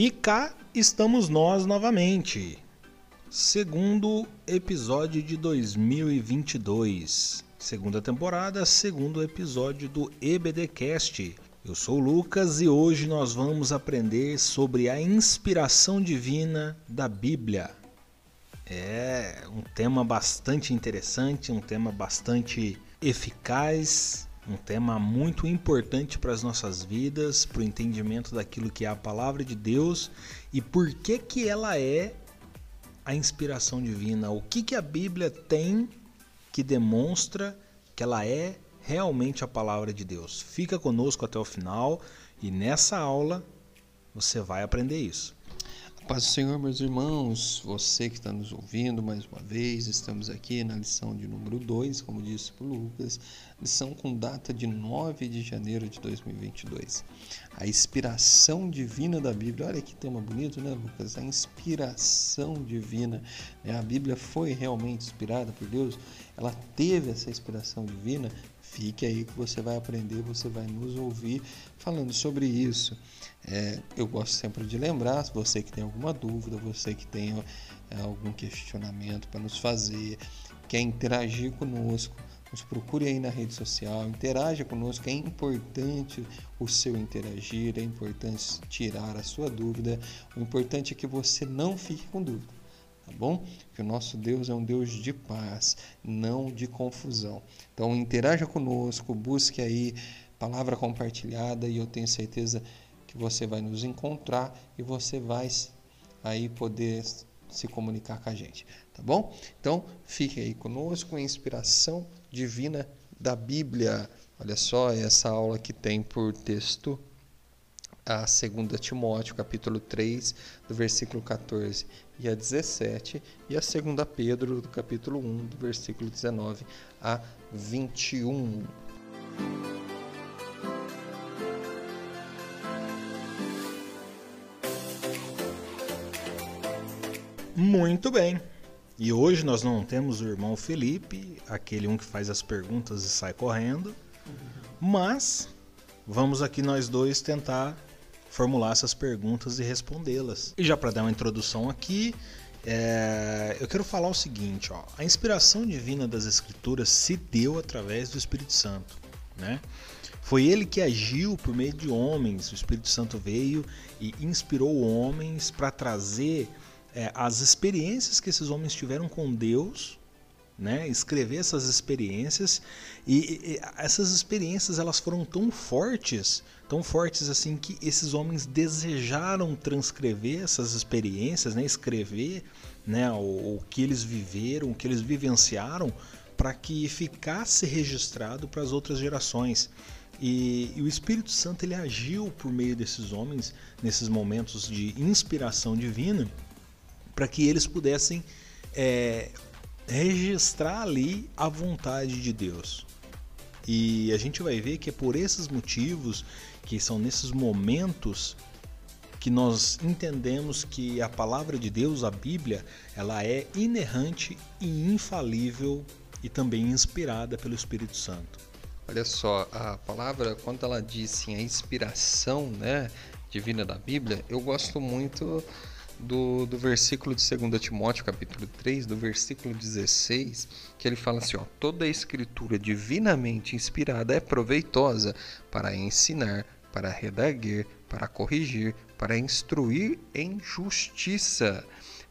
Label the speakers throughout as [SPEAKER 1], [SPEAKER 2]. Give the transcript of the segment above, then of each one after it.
[SPEAKER 1] E cá estamos nós novamente. Segundo episódio de 2022. Segunda temporada, segundo episódio do EBDcast. Eu sou o Lucas e hoje nós vamos aprender sobre a inspiração divina da Bíblia. É um tema bastante interessante, um tema bastante eficaz, um tema muito importante para as nossas vidas, para o entendimento daquilo que é a palavra de Deus e por que que ela é a inspiração divina, o que que a Bíblia tem que demonstra que ela é realmente a palavra de Deus. Fica conosco até o final e nessa aula você vai aprender isso.
[SPEAKER 2] Paz do Senhor, meus irmãos, você que está nos ouvindo mais uma vez, estamos aqui na lição de número 2, como disse o Lucas, lição com data de 9 de janeiro de 2022. A inspiração divina da Bíblia, olha que tema bonito, né, Lucas? A inspiração divina. Né? A Bíblia foi realmente inspirada por Deus, ela teve essa inspiração divina. Fique aí que você vai aprender, você vai nos ouvir falando sobre isso. É, eu gosto sempre de lembrar, você que tem alguma dúvida, você que tem é, algum questionamento para nos fazer, quer interagir conosco, nos procure aí na rede social, interaja conosco, é importante o seu interagir, é importante tirar a sua dúvida, o importante é que você não fique com dúvida, tá bom? Que o nosso Deus é um Deus de paz, não de confusão. Então interaja conosco, busque aí palavra compartilhada e eu tenho certeza que você vai nos encontrar e você vai aí poder se comunicar com a gente, tá bom? Então, fique aí conosco, a inspiração divina da Bíblia. Olha só essa aula que tem por texto a 2 Timóteo, capítulo 3, do versículo 14 e a 17, e a 2 Pedro, do capítulo 1, do versículo 19 a 21.
[SPEAKER 1] Muito bem. E hoje nós não temos o irmão Felipe, aquele um que faz as perguntas e sai correndo, mas vamos aqui nós dois tentar formular essas perguntas e respondê-las. E já para dar uma introdução aqui, é, eu quero falar o seguinte: ó, a inspiração divina das Escrituras se deu através do Espírito Santo, né? Foi ele que agiu por meio de homens. O Espírito Santo veio e inspirou homens para trazer é, as experiências que esses homens tiveram com Deus, né? escrever essas experiências e, e, essas experiências elas foram tão fortes, tão fortes assim que esses homens desejaram transcrever essas experiências, né? escrever né? o, o que eles viveram, o que eles vivenciaram, para que ficasse registrado para as outras gerações. E, e, o Espírito Santo ele agiu por meio desses homens nesses momentos de inspiração divina para que eles pudessem é, registrar ali a vontade de Deus. E a gente vai ver que é por esses motivos, que são nesses momentos, que nós entendemos que a palavra de Deus, a Bíblia, ela é inerrante e infalível e também inspirada pelo Espírito Santo.
[SPEAKER 2] Olha só, a palavra, quando ela diz assim, a inspiração né, divina da Bíblia, eu gosto muito do, do versículo de 2 Timóteo, capítulo 3, do versículo 16, que ele fala assim: ó, toda a escritura divinamente inspirada é proveitosa para ensinar, para redarguer, para corrigir, para instruir em justiça,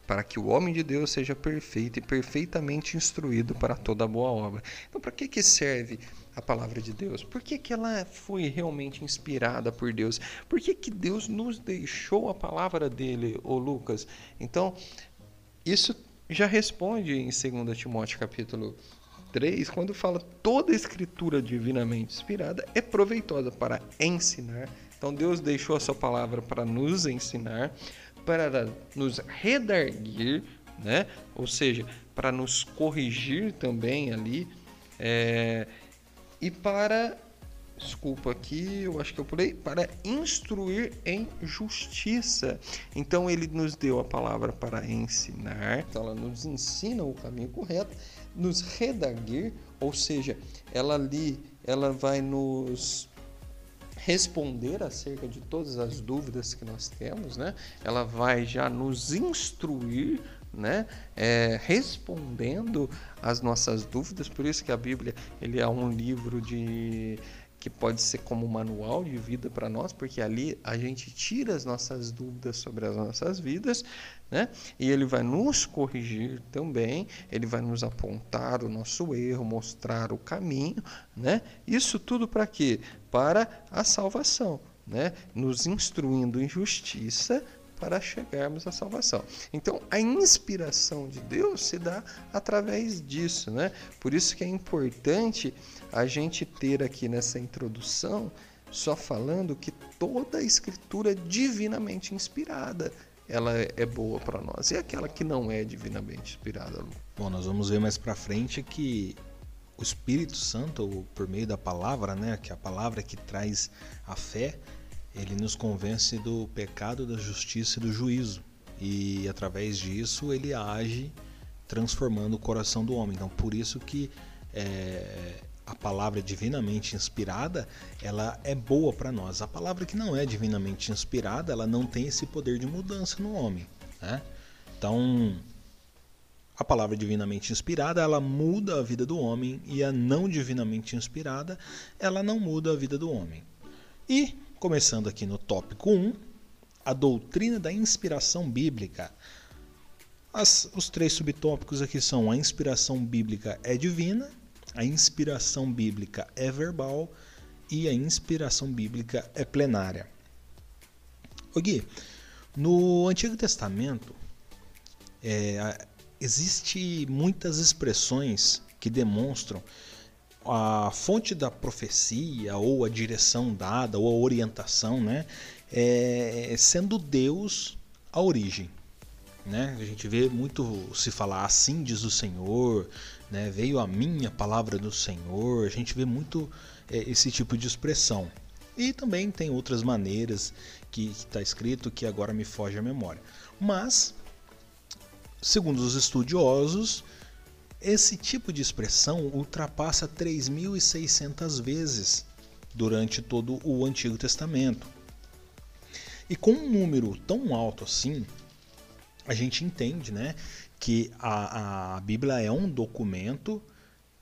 [SPEAKER 2] para que o homem de Deus seja perfeito e perfeitamente instruído para toda boa obra. Então, para que, que serve a palavra de Deus? Por que, que ela foi realmente inspirada por Deus? Por que, que Deus nos deixou a palavra dele, ô Lucas? Então, isso já responde em 2 Timóteo capítulo 3, quando fala toda escritura divinamente inspirada é proveitosa para ensinar. Então Deus deixou a sua palavra para nos ensinar, para nos redarguir, né? Ou seja, para nos corrigir também ali. É, e para desculpa aqui, eu acho que eu pulei, para instruir em justiça. Então ele nos deu a palavra para ensinar, então ela nos ensina o caminho correto, nos redaguir, ou seja, ela ali, ela vai nos responder acerca de todas as dúvidas que nós temos, né? Ela vai já nos instruir, né? É, respondendo as nossas dúvidas. Por isso que a Bíblia ele é um livro de que pode ser como um manual de vida para nós, porque ali a gente tira as nossas dúvidas sobre as nossas vidas, né? E ele vai nos corrigir também, ele vai nos apontar o nosso erro, mostrar o caminho, né? Isso tudo para quê? Para a salvação, né? Nos instruindo em justiça, para chegarmos à salvação. Então, a inspiração de Deus se dá através disso, né? Por isso que é importante a gente ter aqui nessa introdução só falando que toda a escritura é divinamente inspirada, ela é boa para nós. E aquela que não é divinamente inspirada, Lu?
[SPEAKER 1] Bom, nós vamos ver mais para frente que o Espírito Santo, por meio da palavra, né, que é a palavra que traz a fé, ele nos convence do pecado, da justiça e do juízo. E através disso ele age transformando o coração do homem. Então, por isso que é, a palavra divinamente inspirada, ela é boa para nós. A palavra que não é divinamente inspirada, ela não tem esse poder de mudança no homem. Né? Então, a palavra divinamente inspirada, ela muda a vida do homem e a não divinamente inspirada, ela não muda a vida do homem. E Começando aqui no tópico 1, a doutrina da inspiração bíblica. As, os três subtópicos aqui são a inspiração bíblica é divina, a inspiração bíblica é verbal e a inspiração bíblica é plenária. O Gui, no Antigo Testamento é, existe muitas expressões que demonstram a fonte da profecia ou a direção dada ou a orientação, né, é sendo Deus a origem. Né? A gente vê muito se falar assim diz o Senhor, né? veio a minha palavra do Senhor, a gente vê muito é, esse tipo de expressão. E também tem outras maneiras que está escrito que agora me foge a memória. Mas, segundo os estudiosos, esse tipo de expressão ultrapassa 3.600 vezes durante todo o Antigo Testamento. E com um número tão alto assim, a gente entende né, que a, a Bíblia é um documento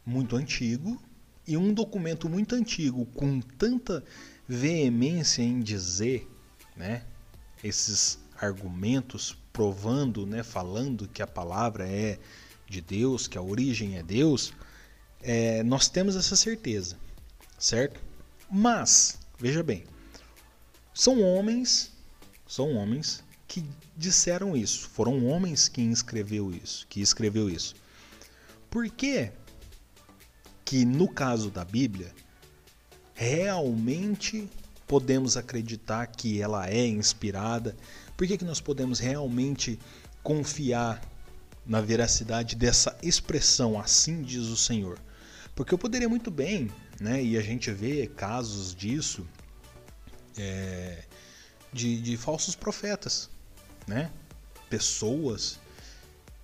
[SPEAKER 1] muito antigo e um documento muito antigo com tanta veemência em dizer né, esses argumentos provando, né, falando que a palavra é de Deus, que a origem é Deus, é, nós temos essa certeza, certo? Mas, veja bem, são homens, são homens que disseram isso, foram homens que escreveu isso, que escreveu isso. Por que que no caso da Bíblia realmente podemos acreditar que ela é inspirada? Por que, que nós podemos realmente confiar na veracidade dessa expressão, assim diz o Senhor. Porque eu poderia muito bem, né, e a gente vê casos disso, é, de, de falsos profetas, né? pessoas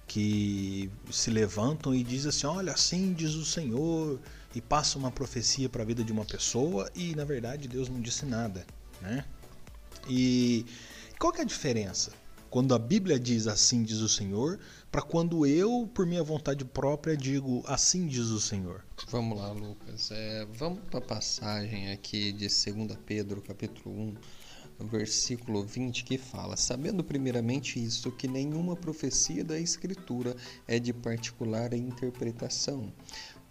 [SPEAKER 1] que se levantam e dizem assim: Olha, assim diz o Senhor, e passa uma profecia para a vida de uma pessoa e na verdade Deus não disse nada. Né? E qual que é a diferença? Quando a Bíblia diz assim diz o Senhor, para quando eu, por minha vontade própria, digo assim diz o Senhor.
[SPEAKER 2] Vamos lá, Lucas. É, vamos para a passagem aqui de 2 Pedro, capítulo 1, versículo 20, que fala: Sabendo primeiramente isto, que nenhuma profecia da Escritura é de particular interpretação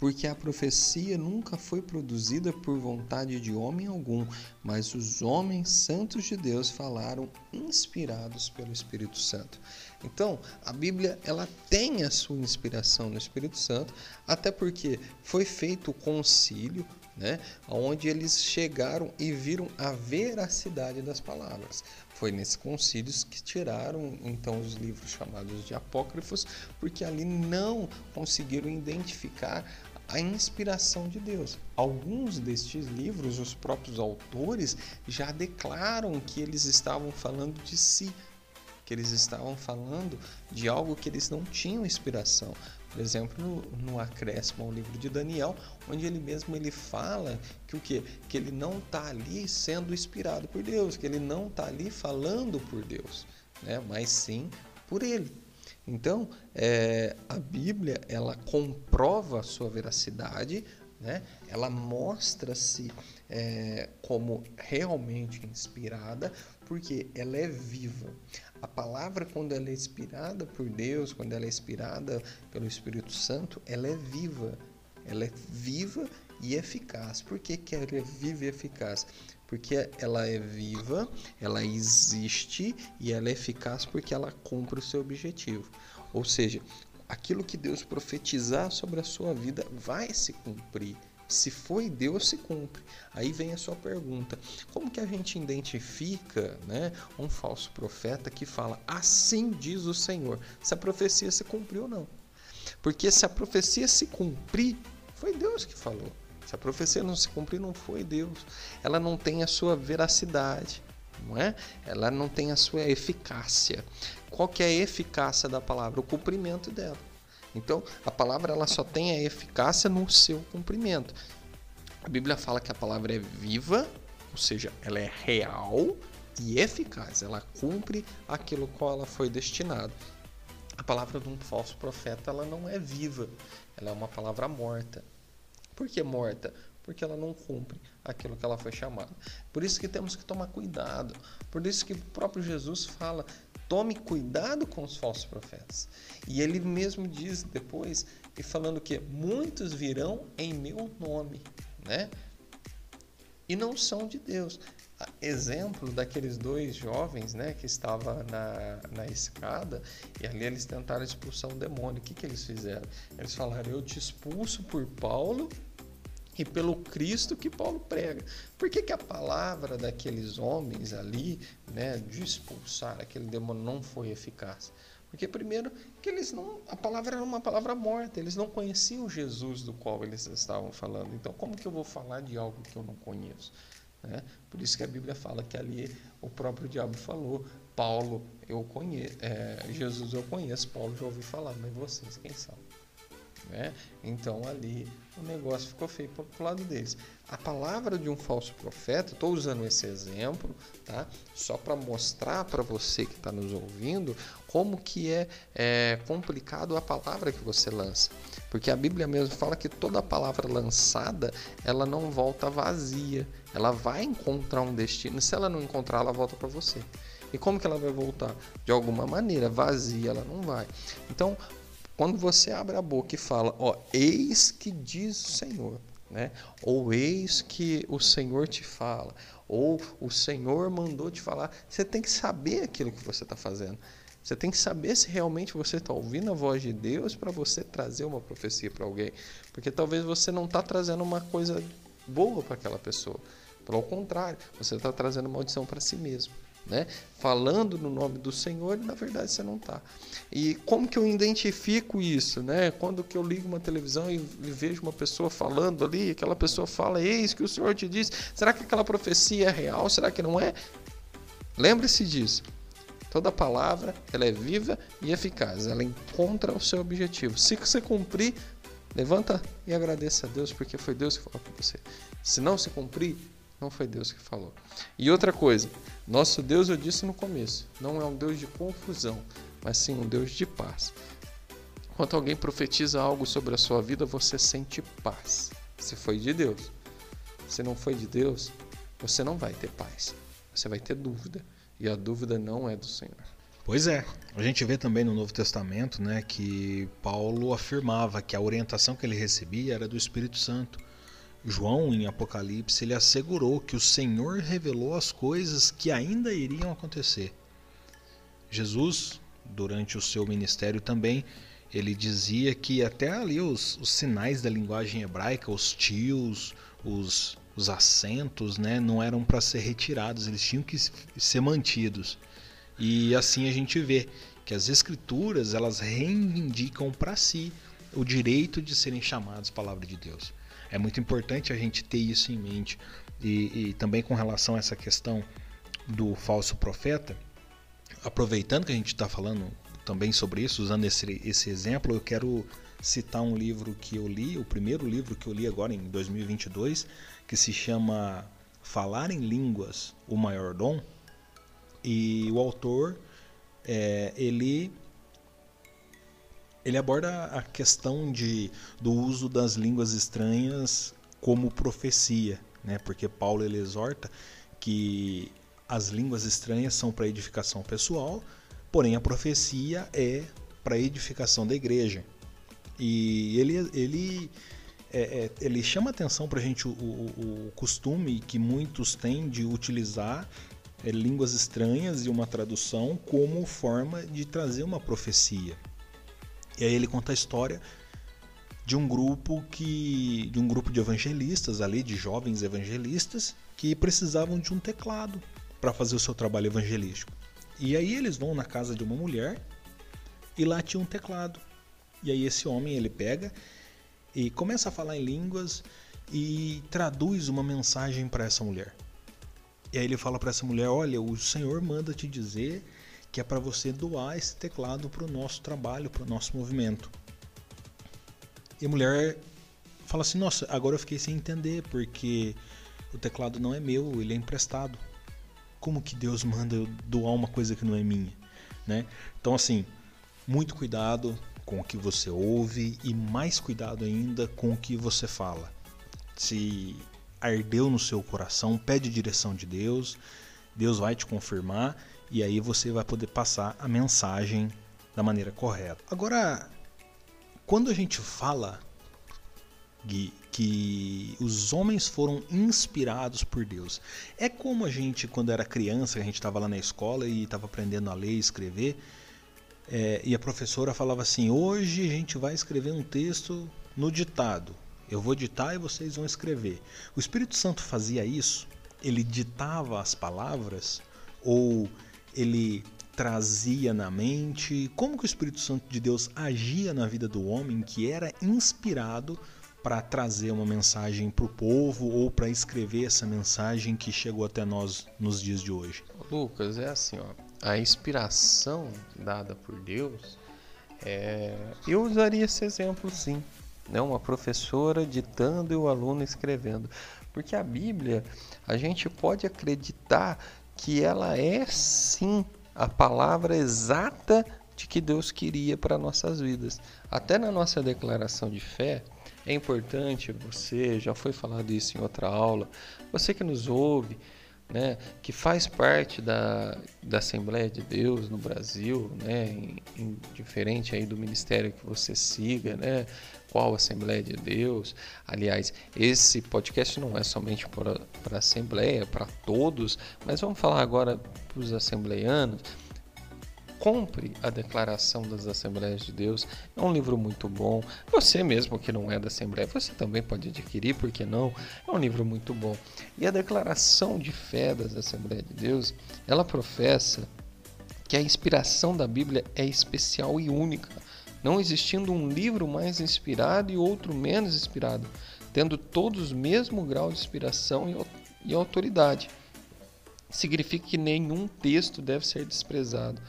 [SPEAKER 2] porque a profecia nunca foi produzida por vontade de homem algum, mas os homens santos de Deus falaram inspirados pelo Espírito Santo. Então, a Bíblia ela tem a sua inspiração no Espírito Santo, até porque foi feito o concílio, né, onde eles chegaram e viram a veracidade das palavras. Foi nesses concílios que tiraram então os livros chamados de apócrifos, porque ali não conseguiram identificar a inspiração de Deus. Alguns destes livros, os próprios autores já declaram que eles estavam falando de si, que eles estavam falando de algo que eles não tinham inspiração. por exemplo, no, acréscimo ao livro de Daniel, onde ele mesmo ele fala que o que que ele não está ali sendo inspirado por Deus, que ele não está ali falando por Deus, né? Mas sim por ele. Então, é, a Bíblia ela comprova a sua veracidade, né? Ela mostra-se é, como realmente inspirada, porque ela é viva. A palavra, quando ela é inspirada por Deus, quando ela é inspirada pelo Espírito Santo, ela é viva. Ela é viva e eficaz. Por que, que ela é viva e eficaz? Porque ela é viva, ela existe e ela é eficaz porque ela cumpre o seu objetivo. Ou seja, aquilo que Deus profetizar sobre a sua vida vai se cumprir. Se foi Deus, se cumpre. Aí vem a sua pergunta: como que a gente identifica né, um falso profeta que fala assim diz o Senhor? Se a profecia se cumpriu ou não? Porque se a profecia se cumprir, foi Deus que falou. Se a profecia não se cumprir, não foi Deus. Ela não tem a sua veracidade, não é? Ela não tem a sua eficácia. Qual que é a eficácia da palavra? O cumprimento dela. Então, a palavra ela só tem a eficácia no seu cumprimento. A Bíblia fala que a palavra é viva, ou seja, ela é real e eficaz. Ela cumpre aquilo qual ela foi destinada. A palavra de um falso profeta ela não é viva, ela é uma palavra morta. Por que morta? Porque ela não cumpre aquilo que ela foi chamada. Por isso que temos que tomar cuidado. Por isso que o próprio Jesus fala: Tome cuidado com os falsos profetas. E ele mesmo diz depois, e falando que muitos virão em meu nome, né? E não são de Deus. Exemplo daqueles dois jovens, né, que estavam na, na escada e ali eles tentaram expulsar um demônio. O que, que eles fizeram? Eles falaram: Eu te expulso por Paulo e pelo Cristo que Paulo prega. Por que, que a palavra daqueles homens ali, né, de expulsar aquele demônio não foi eficaz? Porque primeiro que eles não, a palavra era uma palavra morta, eles não conheciam Jesus do qual eles estavam falando. Então como que eu vou falar de algo que eu não conheço? Né? Por isso que a Bíblia fala que ali o próprio diabo falou, Paulo eu conheço, é, Jesus eu conheço, Paulo já ouvi falar, mas vocês quem são? Né? Então ali o negócio ficou feio para o lado deles. A palavra de um falso profeta, estou usando esse exemplo, tá? Só para mostrar para você que está nos ouvindo como que é, é complicado a palavra que você lança, porque a Bíblia mesmo fala que toda palavra lançada ela não volta vazia, ela vai encontrar um destino. Se ela não encontrar, ela volta para você. E como que ela vai voltar? De alguma maneira, vazia ela não vai. Então, quando você abre a boca e fala, ó, eis que diz o Senhor, né? Ou eis que o Senhor te fala, ou o Senhor mandou te falar, você tem que saber aquilo que você está fazendo. Você tem que saber se realmente você está ouvindo a voz de Deus para você trazer uma profecia para alguém. Porque talvez você não está trazendo uma coisa boa para aquela pessoa. Pelo contrário, você está trazendo maldição para si mesmo né? Falando no nome do Senhor e na verdade você não está. E como que eu identifico isso, né? Quando que eu ligo uma televisão e vejo uma pessoa falando ali, aquela pessoa fala, eis que o Senhor te diz, será que aquela profecia é real? Será que não é? Lembre-se disso. Toda palavra ela é viva e eficaz, ela encontra o seu objetivo. Se você cumprir, levanta e agradeça a Deus, porque foi Deus que falou com você. Se não se cumprir, não foi Deus que falou. E outra coisa, nosso Deus, eu disse no começo, não é um Deus de confusão, mas sim um Deus de paz. Quando alguém profetiza algo sobre a sua vida, você sente paz. Se foi de Deus. Se não foi de Deus, você não vai ter paz. Você vai ter dúvida. E a dúvida não é do Senhor.
[SPEAKER 1] Pois é, a gente vê também no Novo Testamento né, que Paulo afirmava que a orientação que ele recebia era do Espírito Santo. João, em Apocalipse, ele assegurou que o Senhor revelou as coisas que ainda iriam acontecer. Jesus, durante o seu ministério também, ele dizia que até ali os, os sinais da linguagem hebraica, os tios, os, os acentos, né, não eram para ser retirados, eles tinham que ser mantidos. E assim a gente vê que as escrituras elas reivindicam para si o direito de serem chamados palavra de Deus. É muito importante a gente ter isso em mente. E, e também com relação a essa questão do falso profeta, aproveitando que a gente está falando também sobre isso, usando esse, esse exemplo, eu quero citar um livro que eu li, o primeiro livro que eu li agora em 2022, que se chama Falar em Línguas, o Maior Dom. E o autor, é, ele ele aborda a questão de, do uso das línguas estranhas como profecia, né? Porque Paulo ele exorta que as línguas estranhas são para edificação pessoal, porém a profecia é para edificação da igreja. E ele, ele, é, é, ele chama atenção para a gente o, o, o, costume que muitos têm de utilizar é, línguas estranhas e uma tradução como forma de trazer uma profecia. E aí ele conta a história de um grupo que de um grupo de evangelistas ali, de jovens evangelistas que precisavam de um teclado para fazer o seu trabalho evangelístico. E aí eles vão na casa de uma mulher e lá tinha um teclado. E aí esse homem ele pega e começa a falar em línguas e traduz uma mensagem para essa mulher. E aí ele fala para essa mulher: "Olha, o Senhor manda te dizer que é para você doar esse teclado para o nosso trabalho, para o nosso movimento". E a mulher fala assim: "Nossa, agora eu fiquei sem entender porque o teclado não é meu, ele é emprestado. Como que Deus manda eu doar uma coisa que não é minha, né? Então assim, muito cuidado com o que você ouve e mais cuidado ainda com o que você fala. Se ardeu no seu coração, pede direção de Deus, Deus vai te confirmar e aí você vai poder passar a mensagem da maneira correta. Agora, quando a gente fala Gui, que os homens foram inspirados por Deus, é como a gente, quando era criança, a gente estava lá na escola e estava aprendendo a ler e escrever, é, e a professora falava assim: hoje a gente vai escrever um texto no ditado. Eu vou ditar e vocês vão escrever. O Espírito Santo fazia isso? Ele ditava as palavras ou ele trazia na mente? Como que o Espírito Santo de Deus agia na vida do homem que era inspirado para trazer uma mensagem para o povo ou para escrever essa mensagem que chegou até nós nos dias de hoje?
[SPEAKER 2] Lucas, é assim, ó a inspiração dada por Deus, é, eu usaria esse exemplo sim. Né? Uma professora ditando e o aluno escrevendo. Porque a Bíblia, a gente pode acreditar que ela é sim a palavra exata de que Deus queria para nossas vidas. Até na nossa declaração de fé, é importante você, já foi falado isso em outra aula, você que nos ouve, né, que faz parte da, da Assembleia de Deus no Brasil, né, em, em, diferente aí do ministério que você siga, né, qual Assembleia de Deus. Aliás, esse podcast não é somente para a Assembleia, para todos, mas vamos falar agora para os assembleianos compre a Declaração das Assembleias de Deus. É um livro muito bom. Você mesmo que não é da Assembleia, você também pode adquirir, por que não? É um livro muito bom. E a Declaração de Fé das Assembleias de Deus, ela professa que a inspiração da Bíblia é especial e única, não existindo um livro mais inspirado e outro menos inspirado, tendo todos o mesmo grau de inspiração e autoridade. Significa que nenhum texto deve ser desprezado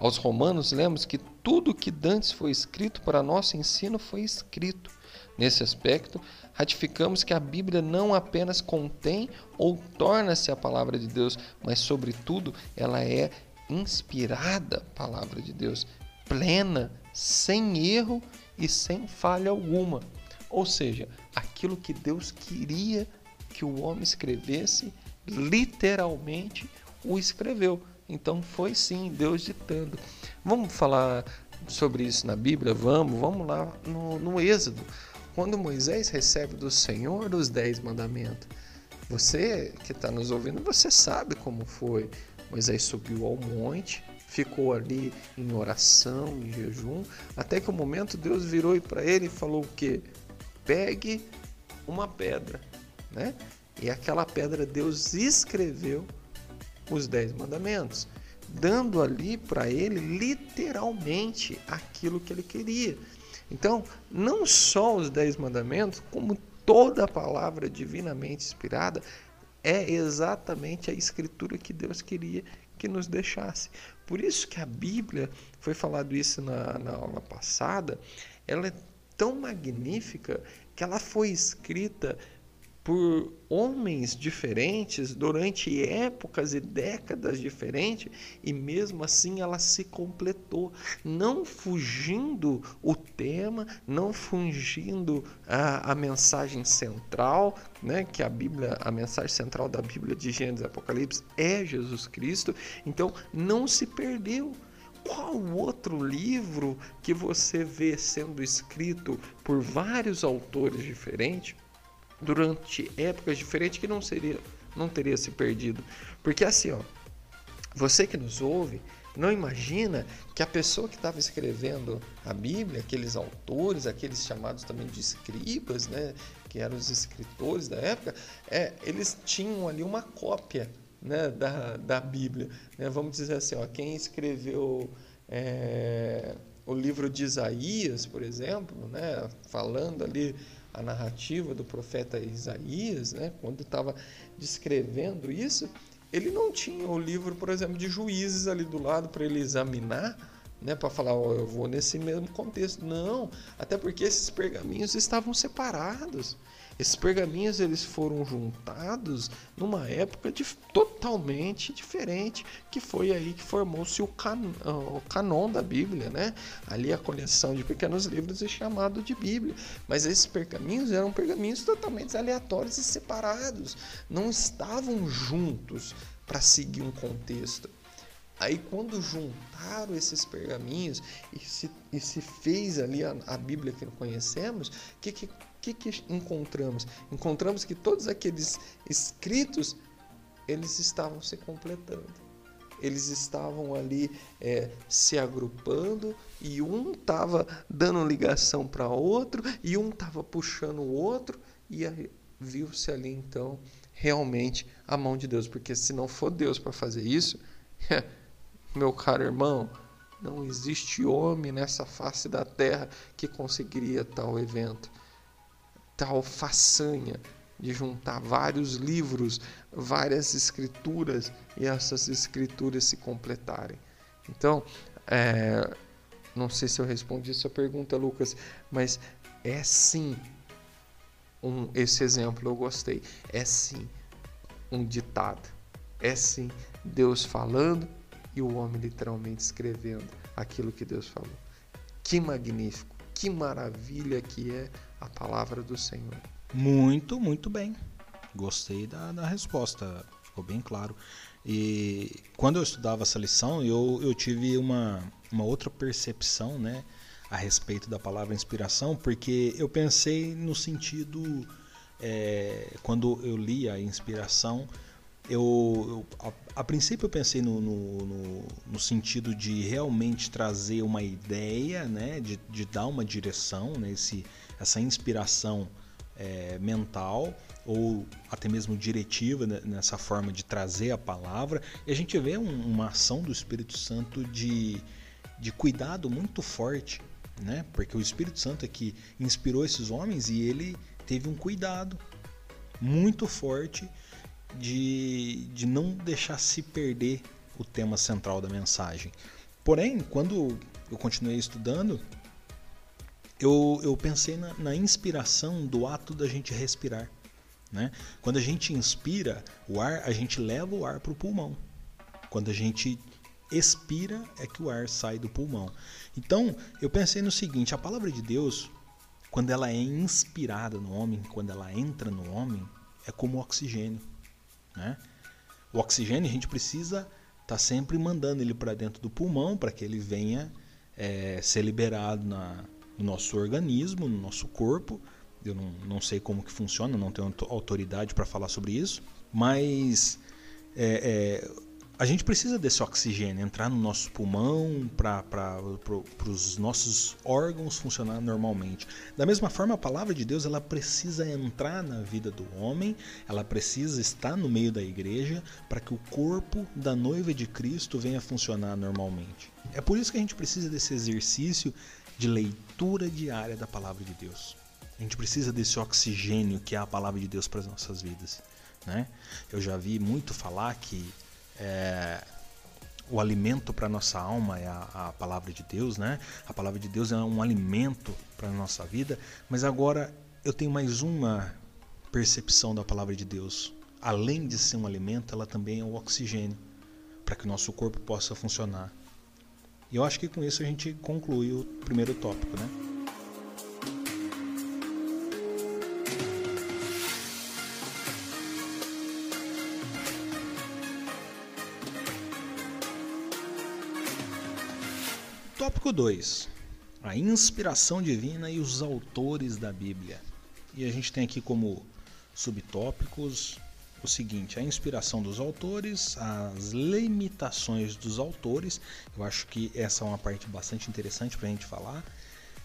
[SPEAKER 2] aos Romanos, lemos que tudo que dantes foi escrito para nosso ensino foi escrito. Nesse aspecto, ratificamos que a Bíblia não apenas contém ou torna-se a palavra de Deus, mas, sobretudo, ela é inspirada palavra de Deus, plena, sem erro e sem falha alguma. Ou seja, aquilo que Deus queria que o homem escrevesse, literalmente o escreveu. Então foi sim Deus ditando. Vamos falar sobre isso na Bíblia? Vamos, vamos lá no, no Êxodo. Quando Moisés recebe do Senhor os dez mandamentos. Você que está nos ouvindo, você sabe como foi. Moisés subiu ao monte, ficou ali em oração, em jejum, até que o momento Deus virou para ele e falou o que? Pegue uma pedra, né? E aquela pedra Deus escreveu os Dez Mandamentos, dando ali para ele literalmente aquilo que ele queria. Então, não só os Dez Mandamentos, como toda a palavra divinamente inspirada, é exatamente a escritura que Deus queria que nos deixasse. Por isso que a Bíblia, foi falado isso na, na aula passada, ela é tão magnífica que ela foi escrita por homens diferentes durante épocas e décadas diferentes e mesmo assim ela se completou, não fugindo o tema, não fugindo a, a mensagem central, né, que a Bíblia, a mensagem central da Bíblia de Gênesis e Apocalipse é Jesus Cristo, então não se perdeu. Qual outro livro que você vê sendo escrito por vários autores diferentes durante épocas diferentes que não seria não teria se perdido. Porque assim, ó, você que nos ouve, não imagina que a pessoa que estava escrevendo a Bíblia, aqueles autores, aqueles chamados também de escribas, né, que eram os escritores da época, é, eles tinham ali uma cópia né, da, da Bíblia. Né? Vamos dizer assim, ó, quem escreveu é, o livro de Isaías, por exemplo, né, falando ali a narrativa do profeta Isaías, né, quando estava descrevendo isso, ele não tinha o livro, por exemplo, de juízes ali do lado para ele examinar, né, para falar, oh, eu vou nesse mesmo contexto. Não, até porque esses pergaminhos estavam separados. Esses pergaminhos eles foram juntados numa época de, totalmente diferente, que foi aí que formou-se o, can, o canon da Bíblia, né? Ali a coleção de pequenos livros é chamado de Bíblia. Mas esses pergaminhos eram pergaminhos totalmente aleatórios e separados, não estavam juntos para seguir um contexto. Aí quando juntaram esses pergaminhos e se, e se fez ali a, a Bíblia que conhecemos, o que, que que, que encontramos? Encontramos que todos aqueles escritos eles estavam se completando. Eles estavam ali é, se agrupando e um estava dando ligação para outro e um estava puxando o outro e viu-se ali então realmente a mão de Deus, porque se não for Deus para fazer isso, meu caro irmão, não existe homem nessa face da terra que conseguiria tal evento tal façanha de juntar vários livros, várias escrituras e essas escrituras se completarem. Então, é, não sei se eu respondi sua pergunta, Lucas, mas é sim um, esse exemplo eu gostei. É sim um ditado. É sim Deus falando e o homem literalmente escrevendo aquilo que Deus falou. Que magnífico, que maravilha que é a palavra do Senhor.
[SPEAKER 1] Muito, muito bem. Gostei da, da resposta, ficou bem claro. E quando eu estudava essa lição, eu, eu tive uma, uma outra percepção né, a respeito da palavra inspiração, porque eu pensei no sentido, é, quando eu li a inspiração, eu, eu a, a, princípio eu pensei no, no, no, no, sentido de realmente trazer uma ideia, né, de, de dar uma direção, né, essa inspiração é, mental ou até mesmo diretiva né, nessa forma de trazer a palavra. E a gente vê um, uma ação do Espírito Santo de, de cuidado muito forte, né? Porque o Espírito Santo é que inspirou esses homens e ele teve um cuidado muito forte de, de não deixar se perder o tema central da mensagem. Porém, quando eu continuei estudando, eu, eu pensei na, na inspiração do ato da gente respirar. Né? Quando a gente inspira o ar, a gente leva o ar para o pulmão. Quando a gente expira, é que o ar sai do pulmão. Então, eu pensei no seguinte: a palavra de Deus, quando ela é inspirada no homem, quando ela entra no homem, é como o oxigênio. Né? O oxigênio a gente precisa estar tá sempre mandando ele para dentro do pulmão para que ele venha é, ser liberado na, no nosso organismo, no nosso corpo. Eu não, não sei como que funciona, não tenho autoridade para falar sobre isso, mas é, é, a gente precisa desse oxigênio entrar no nosso pulmão para os nossos órgãos funcionar normalmente. Da mesma forma, a palavra de Deus ela precisa entrar na vida do homem, ela precisa estar no meio da igreja para que o corpo da noiva de Cristo venha funcionar normalmente. É por isso que a gente precisa desse exercício de leitura diária da palavra de Deus. A gente precisa desse oxigênio que é a palavra de Deus para as nossas vidas. Né? Eu já vi muito falar que é, o alimento para nossa alma é a, a, palavra de Deus, né? A palavra de Deus é um alimento para nossa vida, mas agora eu tenho mais uma percepção da palavra de Deus. Além de ser um alimento, ela também é o oxigênio para que o nosso corpo possa funcionar. E eu acho que com isso a gente conclui o primeiro tópico, né? Tópico 2: A inspiração divina e os autores da Bíblia. E a gente tem aqui como subtópicos o seguinte: a inspiração dos autores, as limitações dos autores. Eu acho que essa é uma parte bastante interessante para a gente falar.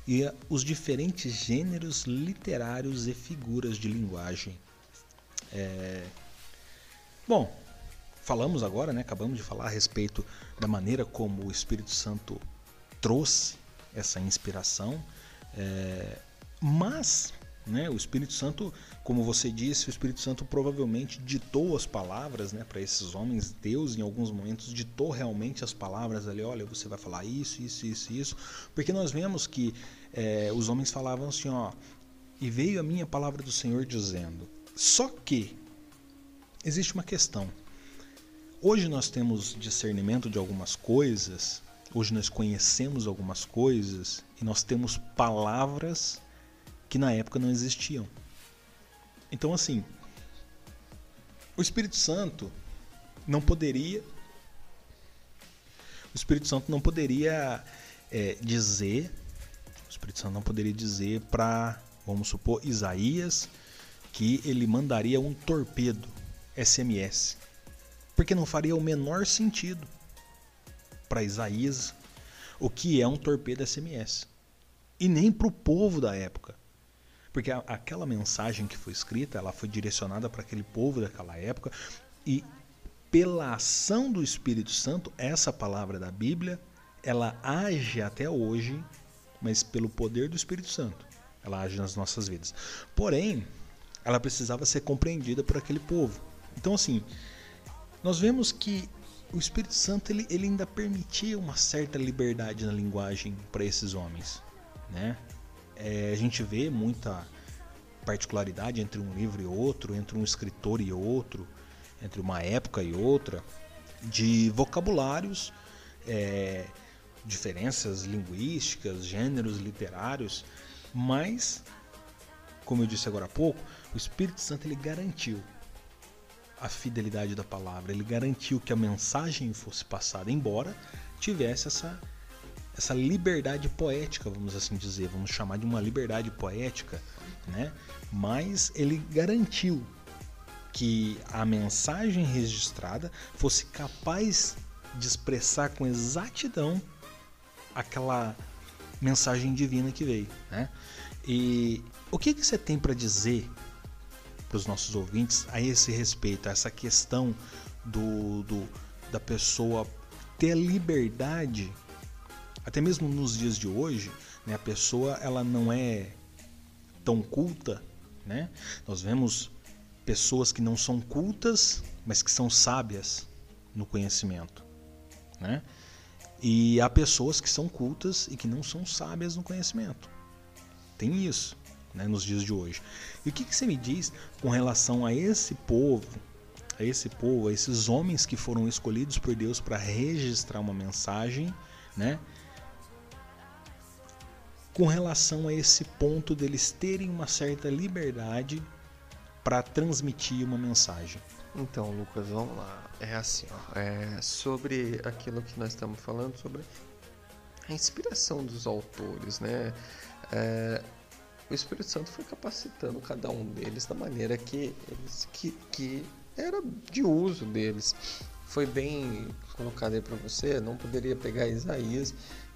[SPEAKER 1] E os diferentes gêneros literários e figuras de linguagem. É... Bom, falamos agora, né? Acabamos de falar a respeito da maneira como o Espírito Santo trouxe essa inspiração. É... Mas né? O Espírito Santo, como você disse, o Espírito Santo provavelmente ditou as palavras né, para esses homens. Deus, em alguns momentos, ditou realmente as palavras ali: olha, você vai falar isso, isso, isso, isso. Porque nós vemos que é, os homens falavam assim: ó, e veio a minha palavra do Senhor dizendo. Só que existe uma questão. Hoje nós temos discernimento de algumas coisas, hoje nós conhecemos algumas coisas e nós temos palavras que na época não existiam. Então, assim, o Espírito Santo não poderia. O Espírito Santo não poderia é, dizer. O Espírito Santo não poderia dizer para, vamos supor, Isaías que ele mandaria um torpedo SMS. Porque não faria o menor sentido para Isaías o que é um torpedo SMS. E nem para o povo da época. Porque a, aquela mensagem que foi escrita, ela foi direcionada para aquele povo daquela época e pela ação do Espírito Santo, essa palavra da Bíblia, ela age até hoje, mas pelo poder do Espírito Santo. Ela age nas nossas vidas. Porém, ela precisava ser compreendida por aquele povo. Então, assim, nós vemos que o Espírito Santo ele, ele ainda permitia uma certa liberdade na linguagem para esses homens, né? É, a gente vê muita particularidade entre um livro e outro, entre um escritor e outro, entre uma época e outra, de vocabulários, é, diferenças linguísticas, gêneros literários, mas, como eu disse agora há pouco, o Espírito Santo ele garantiu a fidelidade da palavra, ele garantiu que a mensagem fosse passada, embora tivesse essa essa liberdade poética, vamos assim dizer, vamos chamar de uma liberdade poética, né? Mas ele garantiu que a mensagem registrada fosse capaz de expressar com exatidão aquela mensagem divina que veio, né? E o que, que você tem para dizer para os nossos ouvintes a esse respeito, a essa questão do, do da pessoa ter a liberdade até mesmo nos dias de hoje, né, a pessoa ela não é tão culta, né? Nós vemos pessoas que não são cultas, mas que são sábias no conhecimento, né? E há pessoas que são cultas e que não são sábias no conhecimento. Tem isso, né, nos dias de hoje. E o que, que você me diz com relação a esse povo, a esse povo, a esses homens que foram escolhidos por Deus para registrar uma mensagem, né? Com relação a esse ponto deles terem uma certa liberdade para transmitir uma mensagem.
[SPEAKER 2] Então, Lucas, vamos lá. É assim, ó, é sobre aquilo que nós estamos falando sobre a inspiração dos autores, né? É, o Espírito Santo foi capacitando cada um deles da maneira que eles que, que era de uso deles. Foi bem colocado aí para você, não poderia pegar Isaías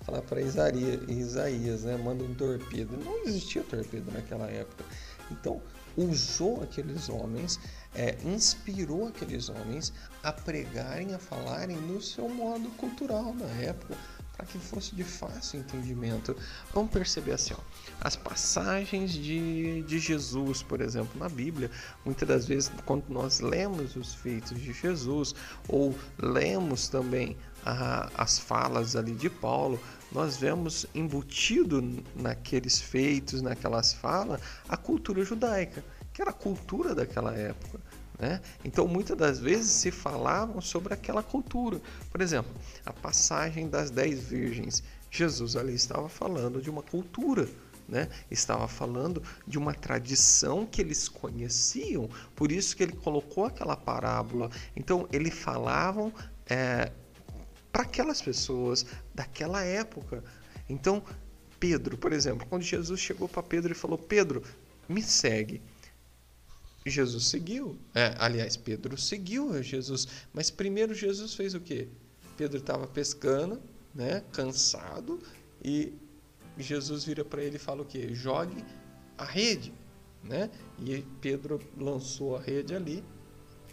[SPEAKER 2] falar para Isaías, Isaías, né? Manda um torpedo. Não existia torpedo naquela época. Então, usou aqueles homens, é, inspirou aqueles homens a pregarem, a falarem no seu modo cultural na época, para que fosse de fácil entendimento. Vamos perceber assim, ó, as passagens de, de Jesus, por exemplo, na Bíblia, muitas das vezes quando nós lemos os feitos de Jesus ou lemos também a, as falas ali de Paulo, nós vemos embutido naqueles feitos, naquelas falas, a cultura judaica, que era a cultura daquela época. Né? Então, muitas das vezes se falavam sobre aquela cultura. Por exemplo, a passagem das dez virgens. Jesus ali estava falando de uma cultura. Né? Estava falando de uma tradição que eles conheciam, por isso que ele colocou aquela parábola. Então, eles falavam é, para aquelas pessoas daquela época. Então, Pedro, por exemplo, quando Jesus chegou para Pedro e falou: Pedro, me segue. Jesus seguiu. É, aliás, Pedro seguiu Jesus. Mas primeiro Jesus fez o quê? Pedro estava pescando, né, cansado, e Jesus vira para ele e fala o quê? Jogue a rede. Né? E Pedro lançou a rede ali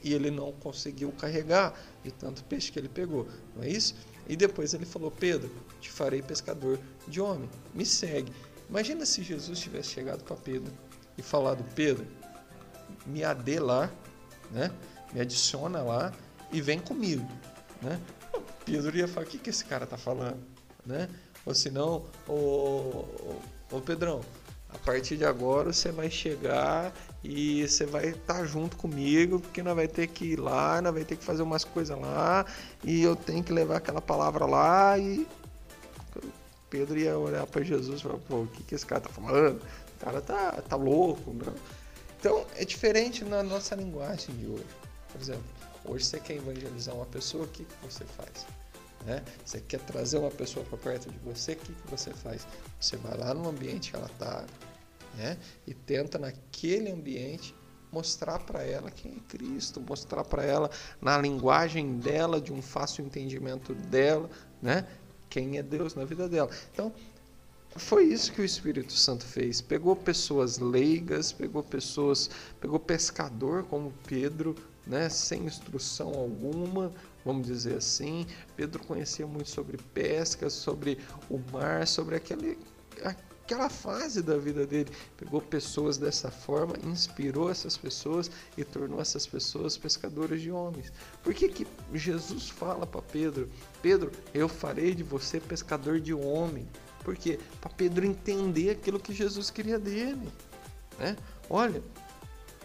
[SPEAKER 2] e ele não conseguiu carregar de tanto peixe que ele pegou, não é isso? E depois ele falou: Pedro, te farei pescador de homem, me segue. Imagina se Jesus tivesse chegado para Pedro e falado: Pedro, me adê lá, né? me adiciona lá e vem comigo. Né? Pedro ia falar: o que, que esse cara está falando? Né? Ou senão, ô, ô, ô Pedrão, a partir de agora você vai chegar e você vai estar tá junto comigo, porque nós vai ter que ir lá, nós vai ter que fazer umas coisas lá, e eu tenho que levar aquela palavra lá e Pedro ia olhar para Jesus e falar, pô, o que, que esse cara tá falando? O cara tá, tá louco, né? Então, é diferente na nossa linguagem de hoje. Por exemplo, hoje você quer evangelizar uma pessoa, o que, que você faz? Né? Você quer trazer uma pessoa para perto de você, o que, que você faz? Você vai lá no ambiente que ela está né? e tenta naquele ambiente mostrar para ela quem é Cristo, mostrar para ela na linguagem dela, de um fácil entendimento dela, né? quem é Deus na vida dela. Então, foi isso que o Espírito Santo fez. Pegou pessoas leigas, pegou pessoas, pegou pescador como Pedro, né, sem instrução alguma, vamos dizer assim. Pedro conhecia muito sobre pesca, sobre o mar, sobre aquele, aquela fase da vida dele. Pegou pessoas dessa forma, inspirou essas pessoas e tornou essas pessoas pescadoras de homens. Por que, que Jesus fala para Pedro: Pedro, eu farei de você pescador de homem? Por quê? Para Pedro entender aquilo que Jesus queria dele. Né? Olha,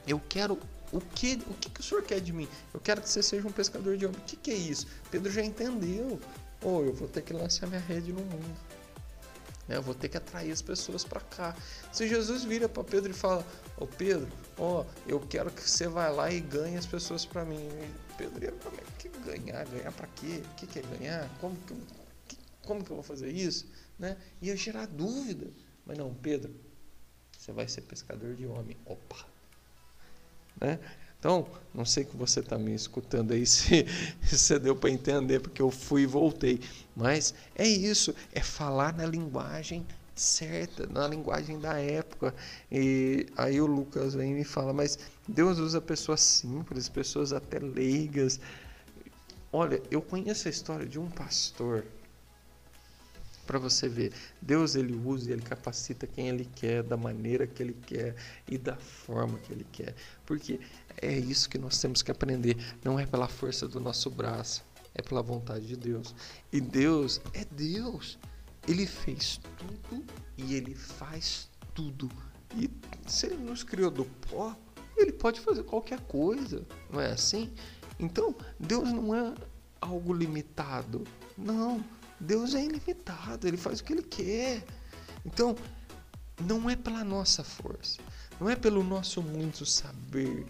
[SPEAKER 2] eu quero o que, o que, que o senhor quer de mim? Eu quero que você seja um pescador de homem. O que, que é isso? Pedro já entendeu. Oh, eu vou ter que lançar minha rede no mundo. Né? Eu vou ter que atrair as pessoas para cá. Se Jesus vira para Pedro e fala: Ô oh, Pedro, ó, oh, eu quero que você vá lá e ganhe as pessoas para mim. E Pedro ia falar: que ganhar? Ganhar para quê? O que, que é ganhar? Como que, como que eu vou fazer isso? Né? Ia gerar dúvida. Mas não, Pedro, você vai ser pescador de homem. Opa! Né? Então, não sei que você está me escutando aí, se, se deu para entender, porque eu fui e voltei. Mas é isso, é falar na linguagem certa, na linguagem da época. E aí o Lucas vem e me fala, mas Deus usa pessoas simples, pessoas até leigas. Olha, eu conheço a história de um pastor para você ver. Deus ele usa e ele capacita quem ele quer, da maneira que ele quer e da forma que ele quer. Porque é isso que nós temos que aprender. Não é pela força do nosso braço, é pela vontade de Deus. E Deus é Deus. Ele fez tudo e ele faz tudo. E se ele nos criou do pó, ele pode fazer qualquer coisa, não é assim? Então, Deus não é algo limitado. Não, Deus é ilimitado, ele faz o que ele quer. Então, não é pela nossa força, não é pelo nosso muito saber.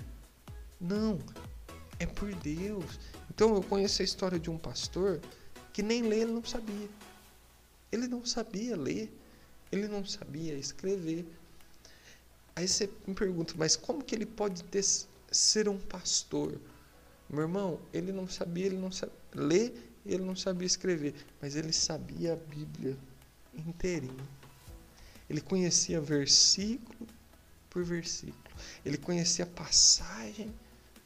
[SPEAKER 2] Não, é por Deus. Então, eu conheço a história de um pastor que nem ler ele não sabia. Ele não sabia ler, ele não sabia escrever. Aí você me pergunta, mas como que ele pode ter, ser um pastor? Meu irmão, ele não sabia, ele não sabia ler ele não sabia escrever, mas ele sabia a Bíblia inteirinho. Ele conhecia versículo por versículo. Ele conhecia passagem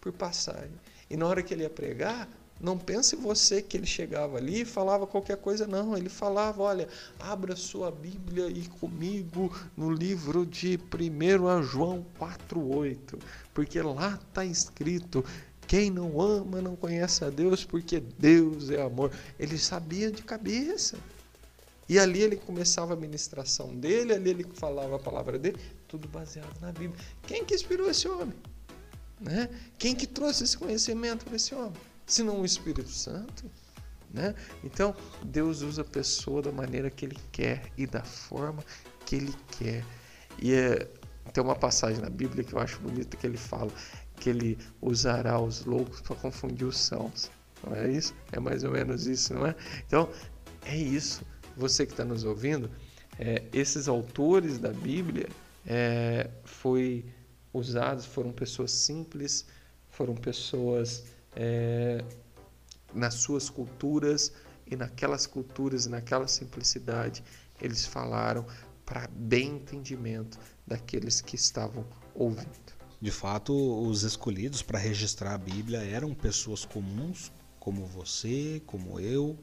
[SPEAKER 2] por passagem. E na hora que ele ia pregar, não pense você que ele chegava ali e falava qualquer coisa, não. Ele falava: olha, abra sua Bíblia e comigo no livro de 1 João 4,8, porque lá está escrito Quem não ama não conhece a Deus porque Deus é amor. Ele sabia de cabeça. E ali ele começava a ministração dele, ali ele falava a palavra dele, tudo baseado na Bíblia. Quem que inspirou esse homem? Né? Quem que trouxe esse conhecimento para esse homem? Se não o Espírito Santo? Né? Então, Deus usa a pessoa da maneira que Ele quer e da forma que Ele quer. E é, tem uma passagem na Bíblia que eu acho bonita que ele fala que Ele usará os loucos para confundir os sãos. Não é isso? É mais ou menos isso, não é? Então, é isso você que está nos ouvindo, é, esses autores da Bíblia é, foi usados, foram pessoas simples, foram pessoas é, nas suas culturas e naquelas culturas e naquela simplicidade eles falaram para bem entendimento daqueles que estavam ouvindo.
[SPEAKER 1] De fato, os escolhidos para registrar a Bíblia eram pessoas comuns, como você, como eu,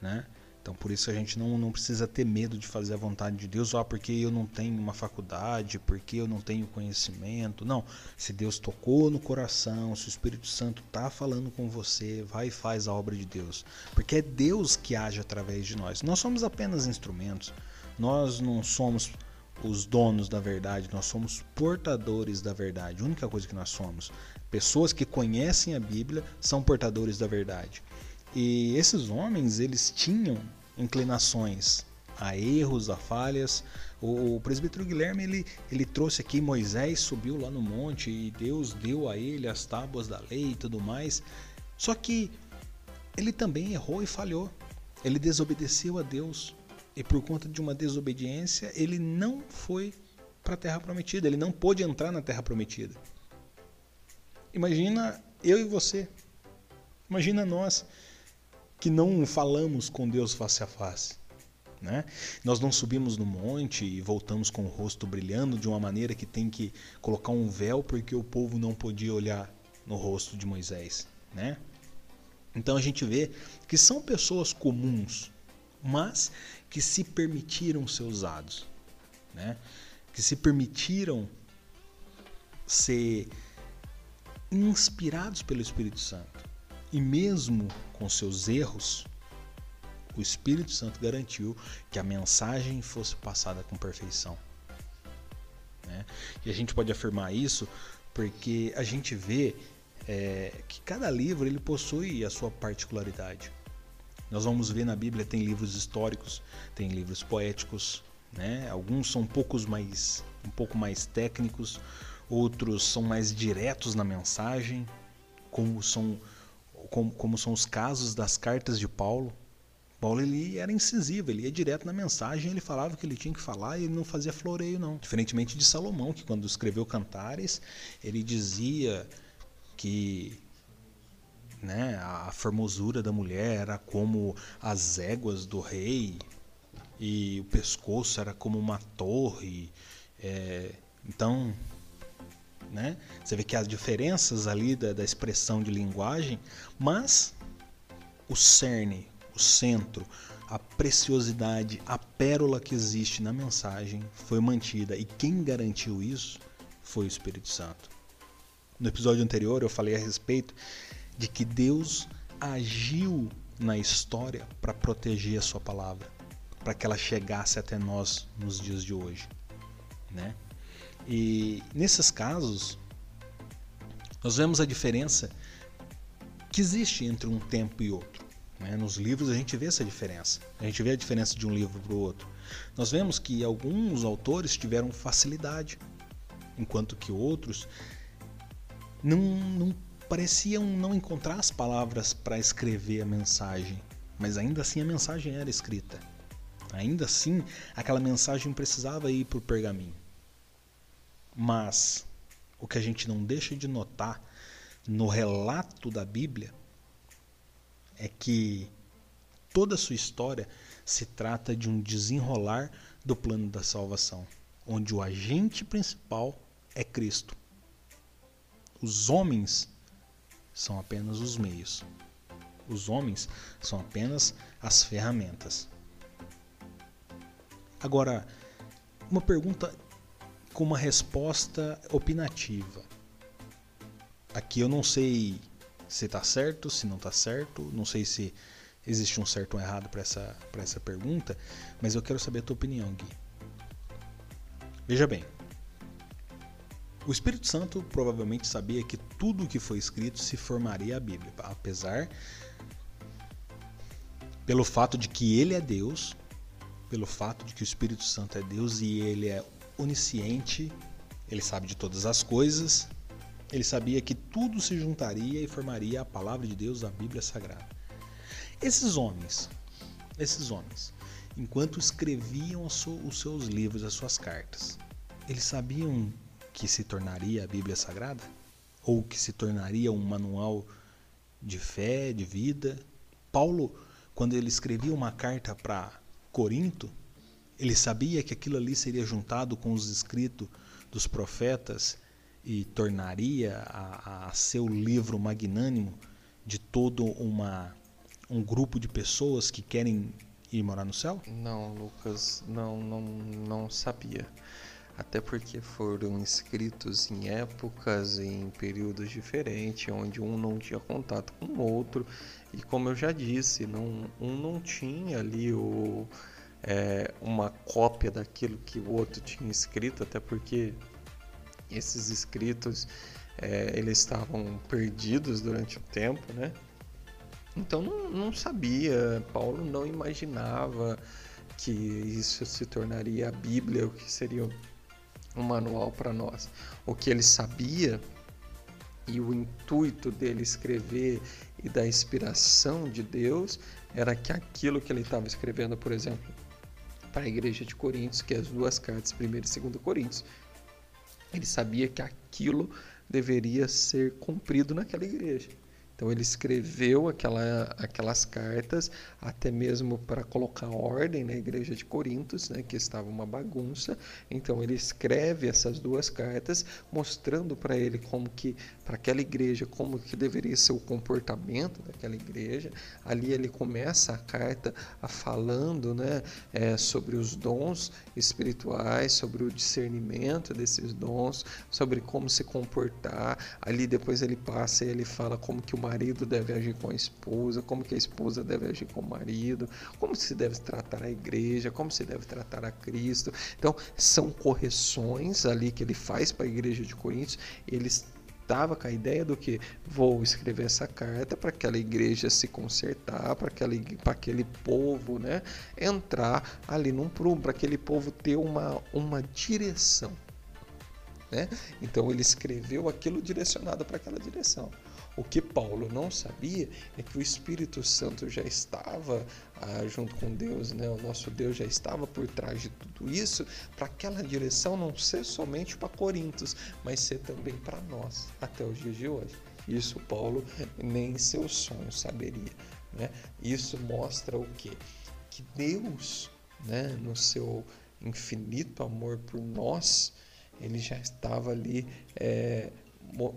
[SPEAKER 1] né? Então por isso a gente não, não precisa ter medo de fazer a vontade de Deus, ah, porque eu não tenho uma faculdade, porque eu não tenho conhecimento. Não, se Deus tocou no coração, se o Espírito Santo está falando com você, vai e faz a obra de Deus. Porque é Deus que age através de nós. Nós somos apenas instrumentos. Nós não somos os donos da verdade, nós somos portadores da verdade. A única coisa que nós somos. Pessoas que conhecem a Bíblia são portadores da verdade. E esses homens, eles tinham inclinações a erros, a falhas. O, presbítero Guilherme, ele, ele trouxe aqui Moisés subiu lá no monte e Deus deu a ele as tábuas da lei e tudo mais. Só que ele também errou e falhou. Ele desobedeceu a Deus. E por conta de uma desobediência, ele não foi para a terra prometida, ele não pôde entrar na terra prometida. Imagina eu e você. Imagina nós que não falamos com Deus face a face. Né? Nós não subimos no monte e voltamos com o rosto brilhando de uma maneira que tem que colocar um véu porque o povo não podia olhar no rosto de Moisés. Né? Então a gente vê que são pessoas comuns, mas que se permitiram ser usados, né? que se permitiram ser inspirados pelo Espírito Santo. E mesmo com seus erros, o Espírito Santo garantiu que a mensagem fosse passada com perfeição. Né? E a gente pode afirmar isso porque a gente vê é, que cada livro ele possui a sua particularidade. Nós vamos ver na Bíblia tem livros históricos, tem livros poéticos, né? Alguns são um pouco mais um pouco mais técnicos, outros são mais diretos na mensagem, como são como, como são os casos das cartas de Paulo. Paulo ele era incisivo, ele ia direto na mensagem, ele falava o que ele tinha que falar e ele não fazia floreio não. Diferentemente de Salomão, que quando escreveu Cantares, ele dizia que né, a formosura da mulher era como as éguas do rei e o pescoço era como uma torre. É, então né? Você vê que há diferenças ali da, da expressão de linguagem, mas o cerne, o centro, a preciosidade, a pérola que existe na mensagem foi mantida. E quem garantiu isso foi o Espírito Santo. No episódio anterior eu falei a respeito de que Deus agiu na história para proteger a sua palavra, para que ela chegasse até nós nos dias de hoje, né? E nesses casos, nós vemos a diferença que existe entre um tempo e outro. Né? Nos livros a gente vê essa diferença. A gente vê a diferença de um livro para o outro. Nós vemos que alguns autores tiveram facilidade, enquanto que outros não, não pareciam não encontrar as palavras para escrever a mensagem, mas ainda assim a mensagem era escrita. Ainda assim, aquela mensagem precisava ir para o pergaminho. Mas o que a gente não deixa de notar no relato da Bíblia é que toda a sua história se trata de um desenrolar do plano da salvação, onde o agente principal é Cristo. Os homens são apenas os meios. Os homens são apenas as ferramentas. Agora, uma pergunta com uma resposta opinativa. Aqui eu não sei se está certo, se não está certo. Não sei se existe um certo ou um errado para essa, essa pergunta, mas eu quero saber a tua opinião, Gui. Veja bem, o Espírito Santo provavelmente sabia que tudo o que foi escrito se formaria a Bíblia, apesar pelo fato de que ele é Deus, pelo fato de que o Espírito Santo é Deus e ele é onisciente, ele sabe de todas as coisas, ele sabia que tudo se juntaria e formaria a palavra de Deus, a Bíblia Sagrada. Esses homens, esses homens, enquanto escreviam os seus livros, as suas cartas, eles sabiam que se tornaria a Bíblia Sagrada? Ou que se tornaria um manual de fé, de vida? Paulo, quando ele escrevia uma carta para Corinto, ele sabia que aquilo ali seria juntado com os escritos dos profetas e tornaria a, a seu livro magnânimo de todo uma, um grupo de pessoas que querem ir morar no céu?
[SPEAKER 2] Não, Lucas, não, não, não sabia até porque foram escritos em épocas, em períodos diferentes, onde um não tinha contato com o outro, e como eu já disse, não, um não tinha ali o, é, uma cópia daquilo que o outro tinha escrito, até porque esses escritos é, eles estavam perdidos durante o tempo, né? Então não, não sabia, Paulo não imaginava que isso se tornaria a Bíblia, o que seria um manual para nós. O que ele sabia e o intuito dele escrever e da inspiração de Deus era que aquilo que ele estava escrevendo, por exemplo, para a igreja de Coríntios, que é as duas cartas, 1 e 2 Coríntios, ele sabia que aquilo deveria ser cumprido naquela igreja. Então ele escreveu aquela, aquelas cartas até mesmo para colocar ordem na igreja de Corintos, né, que estava uma bagunça. Então ele escreve essas duas cartas mostrando para ele como que para aquela igreja como que deveria ser o comportamento daquela igreja. Ali ele começa a carta a falando, né, é, sobre os dons espirituais, sobre o discernimento desses dons, sobre como se comportar. Ali depois ele passa e ele fala como que o marido deve agir com a esposa, como que a esposa deve agir com o marido, como se deve tratar a igreja, como se deve tratar a Cristo. Então, são correções ali que ele faz para a igreja de Coríntios. Ele estava com a ideia do que vou escrever essa carta para aquela igreja se consertar, para aquele povo né, entrar ali num prumo, para aquele povo ter uma, uma direção. Né? Então ele escreveu aquilo direcionado para aquela direção. O que Paulo não sabia é que o Espírito Santo já estava ah, junto com Deus, né? o nosso Deus já estava por trás de tudo isso, para aquela direção não ser somente para Corintos, mas ser também para nós, até os dias de hoje. Isso Paulo nem em seu sonho saberia. Né? Isso mostra o quê? Que Deus, né, no seu infinito amor por nós, ele já estava ali é,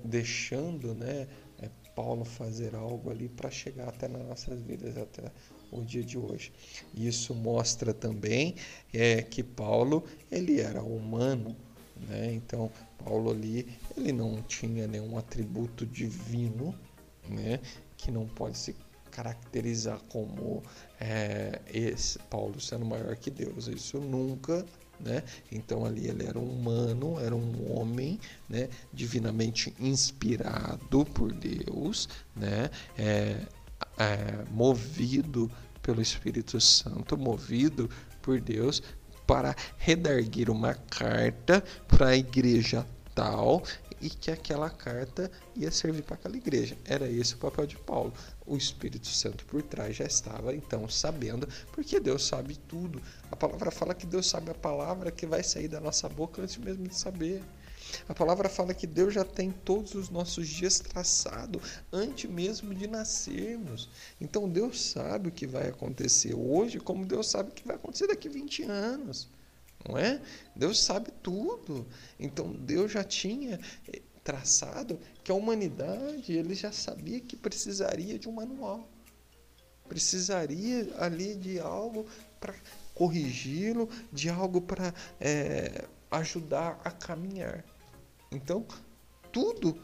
[SPEAKER 2] deixando né, Paulo fazer algo ali para chegar até nas nossas vidas, até o dia de hoje. Isso mostra também é, que Paulo ele era humano, né? Então Paulo ali ele não tinha nenhum atributo divino, né? Que não pode se caracterizar como é, esse Paulo sendo maior que Deus. Isso nunca né? Então ali ele era um humano, era um homem, né? Divinamente inspirado por Deus, né? É, é, movido pelo Espírito Santo, movido por Deus para redarguir uma carta para a igreja tal e que aquela carta ia servir para aquela igreja. Era esse o papel de Paulo. O Espírito Santo por trás já estava então sabendo, porque Deus sabe tudo. A palavra fala que Deus sabe a palavra que vai sair da nossa boca antes mesmo de saber. A palavra fala que Deus já tem todos os nossos dias traçado antes mesmo de nascermos. Então Deus sabe o que vai acontecer hoje, como Deus sabe o que vai acontecer daqui a 20 anos não é? Deus sabe tudo. Então Deus já tinha eh, traçado que a humanidade ele já sabia que precisaria de um manual, precisaria ali de algo para corrigi-lo, de algo para é, ajudar a caminhar. Então tudo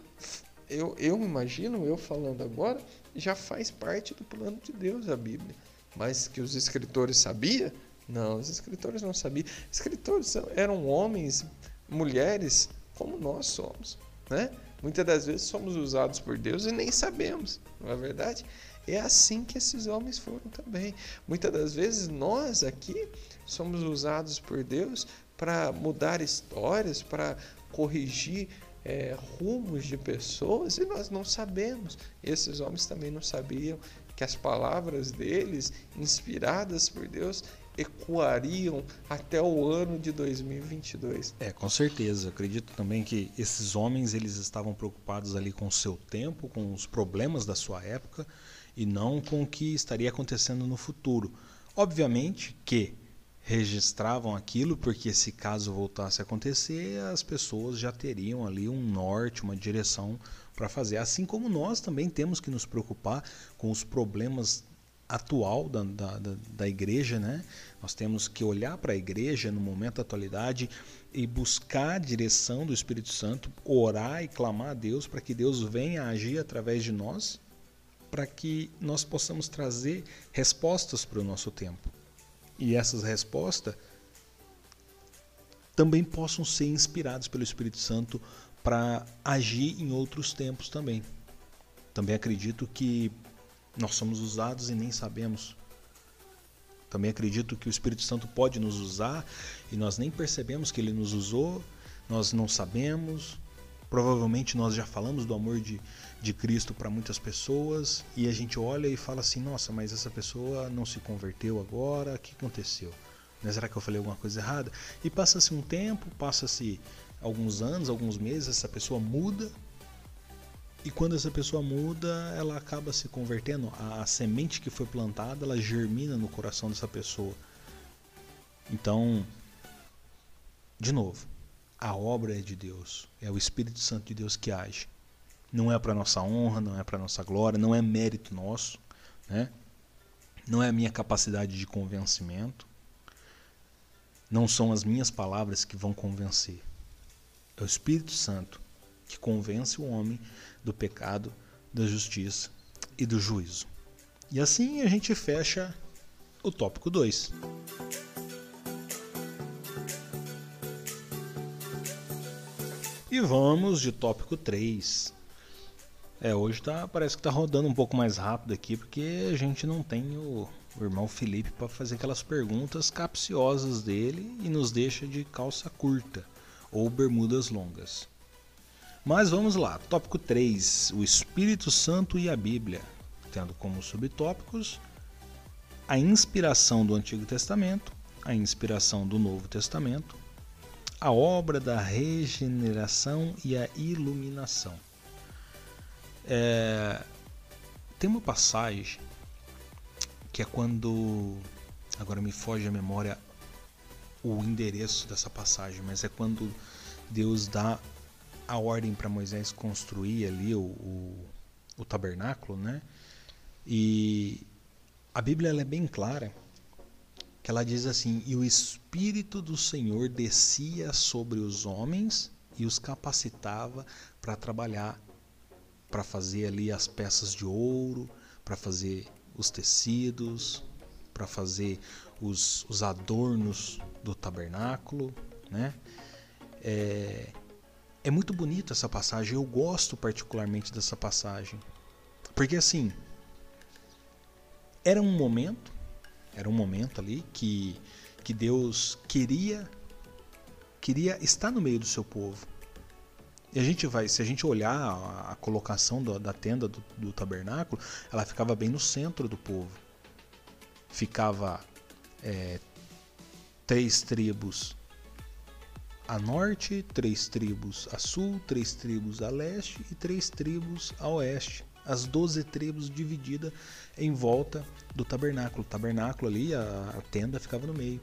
[SPEAKER 2] eu, eu imagino, eu falando agora, já faz parte do plano de Deus a Bíblia. Mas que os escritores sabiam? Não, os escritores não sabiam. Escritores eram homens, mulheres, como nós somos. Né? Muitas das vezes somos usados por Deus e nem sabemos, não é verdade? É assim que esses homens foram também. Muitas das vezes nós aqui somos usados por Deus para mudar histórias, para corrigir é, rumos de pessoas e nós não sabemos. Esses homens também não sabiam que as palavras deles, inspiradas por Deus, ecoariam até o ano de 2022.
[SPEAKER 1] É, com certeza. acredito também que esses homens eles estavam preocupados ali com o seu tempo, com os problemas da sua época e não com o que estaria acontecendo no futuro. Obviamente que registravam aquilo porque se caso voltasse a acontecer, as pessoas já teriam ali um norte, uma direção para fazer. Assim como nós também temos que nos preocupar com os problemas atual da, da, da, igreja, né? Nós temos que olhar para a igreja no momento da atualidade e buscar a direção do Espírito Santo, orar e clamar a Deus para que Deus venha agir através de nós, para que nós possamos trazer respostas para o nosso tempo. E essas respostas também possam ser inspiradas pelo Espírito Santo para agir em outros tempos também. Também acredito que nós somos usados e nem sabemos. Também acredito que o Espírito Santo pode nos usar e nós nem percebemos que ele nos usou, nós não sabemos. Provavelmente nós já falamos do amor de, de Cristo para muitas pessoas e a gente olha e fala assim: nossa, mas essa pessoa não se converteu agora, o que aconteceu? Será que eu falei alguma coisa errada? E passa-se um tempo, passa-se alguns anos, alguns meses, essa pessoa muda e quando essa pessoa muda, ela acaba se convertendo. A, a, semente que foi plantada, ela germina no coração dessa pessoa. Então, de novo, a obra é de Deus. É o Espírito Santo de Deus que age. Não é para nossa honra, não é para nossa glória, não é mérito nosso, né? Não é a minha capacidade de convencimento. Não são as minhas palavras que vão convencer. É o Espírito Santo que convence o homem do pecado, da justiça e do juízo. E assim a gente fecha o tópico 2. E vamos de tópico 3. É, hoje tá, parece que tá rodando um pouco mais rápido aqui, porque a gente não tem o, o irmão Felipe para fazer aquelas perguntas capciosas dele e nos deixa de calça curta ou bermudas longas. Mas vamos lá, tópico 3, o Espírito Santo e a Bíblia, tendo como subtópicos a inspiração do Antigo Testamento, a inspiração do Novo Testamento, a obra da regeneração e a iluminação. É, tem uma passagem que é quando. Agora me foge a memória o endereço dessa passagem, mas é quando Deus dá a ordem para Moisés construir ali o, o, o, tabernáculo, né? E a Bíblia é bem clara que ela diz assim: e o Espírito do Senhor descia sobre os homens e os capacitava para trabalhar, para fazer ali as peças de ouro, para fazer os tecidos, para fazer os, os adornos do tabernáculo, né? É, é muito bonita essa passagem, eu gosto particularmente dessa passagem. Porque assim, era um momento, era um momento ali que, que Deus queria queria estar no meio do seu povo. E a gente vai, se a gente olhar a, colocação do, da tenda do, do, tabernáculo, ela ficava bem no centro do povo. Ficava é, três tribos a norte, três tribos a sul, três tribos a leste e três tribos a oeste. As doze tribos divididas em volta do tabernáculo. O tabernáculo ali, a, a tenda ficava no meio.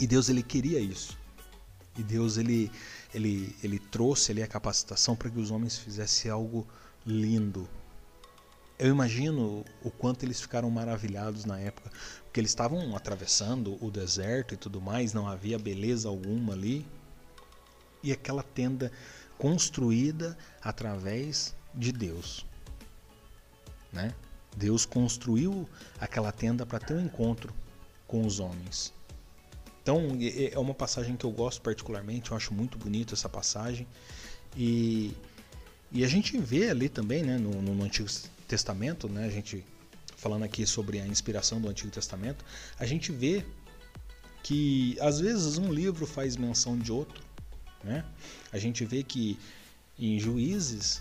[SPEAKER 1] E Deus ele queria isso. E Deus ele, ele, ele trouxe ali a capacitação para que os homens fizessem algo lindo. Eu imagino o quanto eles ficaram maravilhados na época, porque eles estavam atravessando o deserto e tudo mais, não havia beleza alguma ali, e aquela tenda construída através de Deus. Né? Deus construiu aquela tenda para ter um encontro com os homens. Então é uma passagem que eu gosto particularmente, eu acho muito bonito essa passagem. E, e a gente vê ali também, né, no, no Antigo Testamento, né, a gente falando aqui sobre a inspiração do Antigo Testamento, a gente vê que às vezes um livro faz menção de outro. Né? A gente vê que em Juízes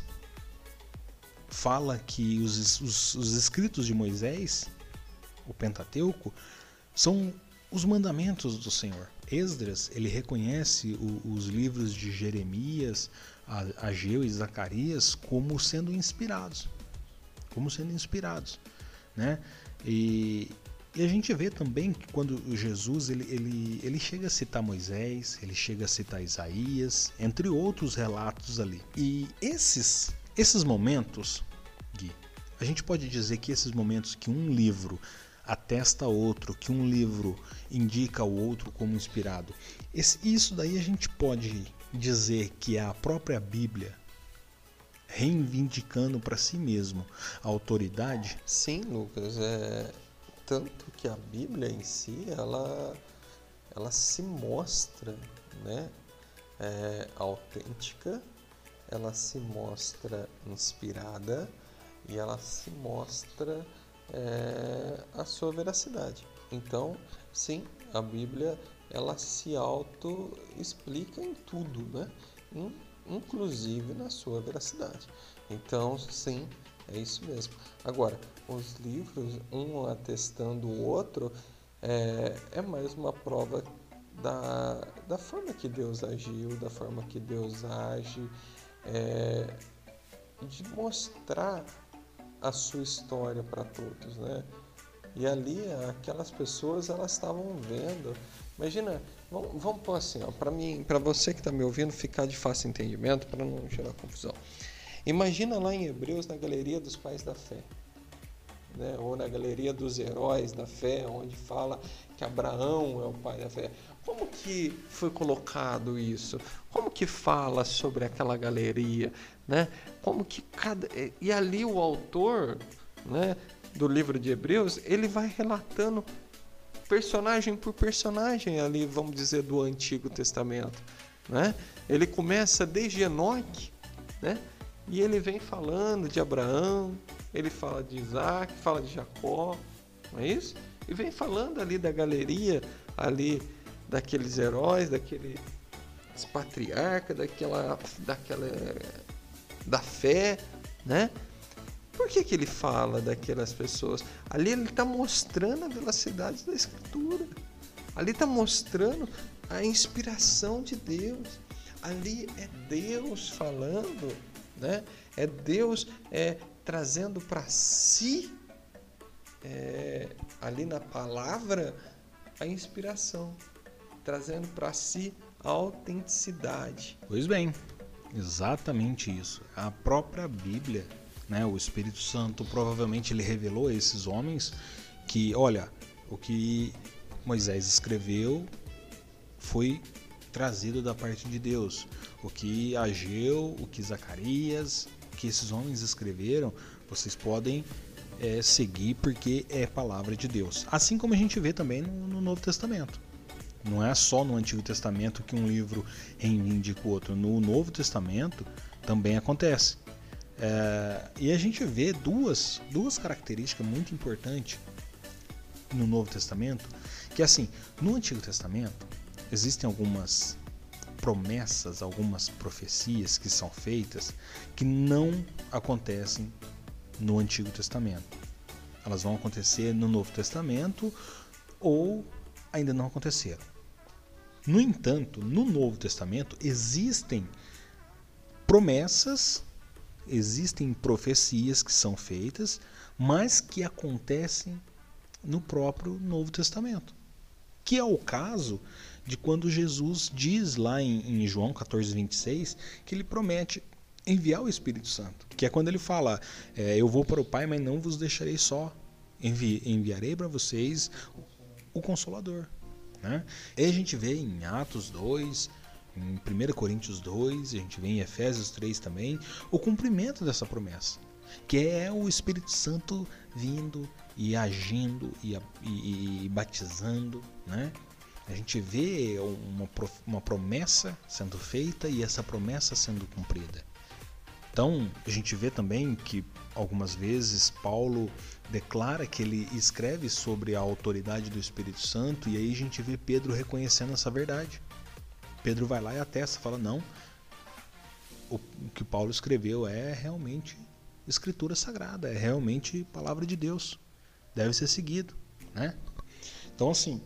[SPEAKER 1] fala que os, os, os escritos de Moisés, o Pentateuco, são os mandamentos do Senhor. Esdras, ele reconhece o, os livros de Jeremias, Ageu e Zacarias como sendo inspirados, como sendo inspirados, né? E, e a gente vê também que quando Jesus ele, ele, ele chega a citar Moisés, ele chega a citar Isaías, entre outros relatos ali. E esses esses momentos, Gui, a gente pode dizer que esses momentos que um livro atesta outro, que um livro indica o outro como inspirado, esse, isso daí a gente pode dizer que é a própria Bíblia reivindicando para si mesmo a autoridade?
[SPEAKER 2] Sim, Lucas. É tanto que a Bíblia em si ela ela se mostra, né, é, autêntica ela se mostra inspirada e ela se mostra é, a sua veracidade. Então, sim, a Bíblia ela se auto explica em tudo, né? inclusive na sua veracidade. Então, sim, é isso mesmo. Agora, os livros, um atestando o outro, é, é mais uma prova da, da forma que Deus agiu, da forma que Deus age, é, de mostrar a sua história para todos, né? E ali aquelas pessoas elas estavam vendo. Imagina, vamos, vamos pôr assim, para mim, para você que está me ouvindo ficar de fácil entendimento, para não gerar confusão. Imagina lá em Hebreus na galeria dos pais da fé, né? Ou na galeria dos heróis da fé, onde fala que Abraão é o pai da fé. Como que foi colocado isso? Como que fala sobre aquela galeria, né? Como que cada e ali o autor, né, do livro de Hebreus, ele vai relatando personagem por personagem ali, vamos dizer, do Antigo Testamento, né? Ele começa desde Enoque, né? E ele vem falando de Abraão, ele fala de Isaac, fala de Jacó, não é isso? E vem falando ali da galeria ali daqueles heróis, daquele patriarca, daquela, daquela da fé, né? Por que, que ele fala daquelas pessoas? Ali ele está mostrando a velocidade da escritura. Ali está mostrando a inspiração de Deus. Ali é Deus falando, né? É Deus é, trazendo para si, é, ali na palavra, a inspiração trazendo para si a autenticidade.
[SPEAKER 1] Pois bem, exatamente isso. A própria Bíblia, né, o Espírito Santo provavelmente ele revelou a esses homens que, olha, o que Moisés escreveu foi trazido da parte de Deus. O que Ageu, o que Zacarias, o que esses homens escreveram, vocês podem é, seguir porque é palavra de Deus. Assim como a gente vê também no, no Novo Testamento. Não é só no Antigo Testamento que um livro reivindica o outro. No Novo Testamento também acontece. É, e a gente vê duas, duas características muito importantes no Novo Testamento, que assim, no Antigo Testamento existem algumas promessas, algumas profecias que são feitas que não acontecem no Antigo Testamento. Elas vão acontecer no Novo Testamento ou ainda não aconteceram. No entanto, no Novo Testamento existem promessas, existem profecias que são feitas, mas que acontecem no próprio Novo Testamento. Que é o caso de quando Jesus diz lá em, em João 14, 26, que ele promete enviar o Espírito Santo. Que é quando ele fala: é, Eu vou para o Pai, mas não vos deixarei só. Envi, enviarei para vocês o Consolador. Né? E a gente vê em Atos 2, em 1 Coríntios 2, a gente vê em Efésios 3 também, o cumprimento dessa promessa, que é o Espírito Santo vindo e agindo e, e, e batizando, né? A gente vê uma, uma promessa sendo feita e essa promessa sendo cumprida. Então, a gente vê também que algumas vezes Paulo declara que ele escreve sobre a autoridade do Espírito Santo e aí a gente vê Pedro reconhecendo essa verdade. Pedro vai lá e atesta, fala: não, o que Paulo escreveu é realmente escritura sagrada, é realmente palavra de Deus, deve ser seguido, né? Então, assim,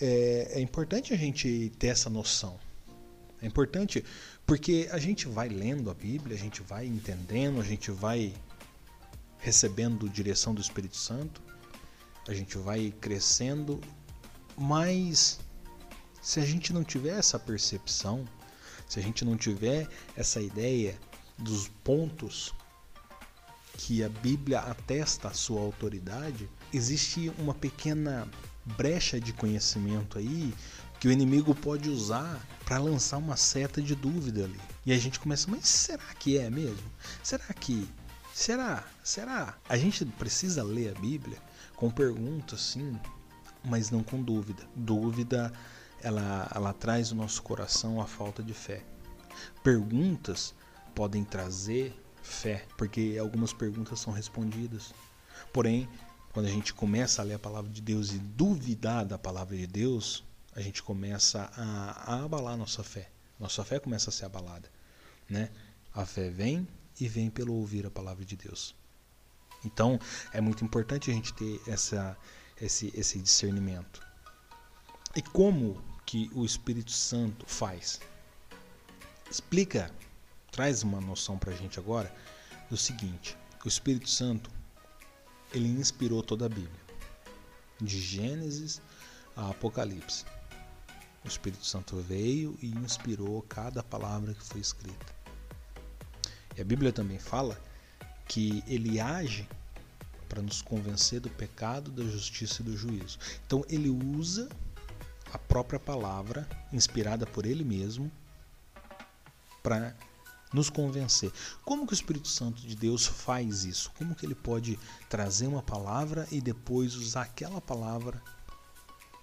[SPEAKER 1] é, é importante a gente ter essa noção. É importante porque a gente vai lendo a Bíblia, a gente vai entendendo, a gente vai recebendo direção do Espírito Santo, a gente vai crescendo, mas se a gente não tiver essa percepção, se a gente não tiver essa ideia dos pontos que a Bíblia atesta a sua autoridade, existe uma pequena brecha de conhecimento aí que o inimigo pode usar para lançar uma seta de dúvida ali. E a gente começa, mas será que é mesmo? Será que? Será? Será? A gente precisa ler a Bíblia com perguntas sim, mas não com dúvida. Dúvida ela, ela traz no nosso coração a falta de fé. Perguntas podem trazer fé, porque algumas perguntas são respondidas. Porém, quando a gente começa a ler a palavra de Deus e duvidar da palavra de Deus, a gente começa a, a abalar nossa fé. Nossa fé começa a ser abalada. Né? A fé vem e vem pelo ouvir a palavra de Deus. Então, é muito importante a gente ter essa, esse, esse discernimento. E como que o Espírito Santo faz. Explica, traz uma noção para a gente agora do seguinte: o Espírito Santo ele inspirou toda a Bíblia, de Gênesis a Apocalipse. O Espírito Santo veio e inspirou cada palavra que foi escrita. E a Bíblia também fala que ele age para nos convencer do pecado, da justiça e do juízo. Então ele usa a própria palavra, inspirada por ele mesmo, para nos convencer. Como que o Espírito Santo de Deus faz isso? Como que ele pode trazer uma palavra e depois usar aquela palavra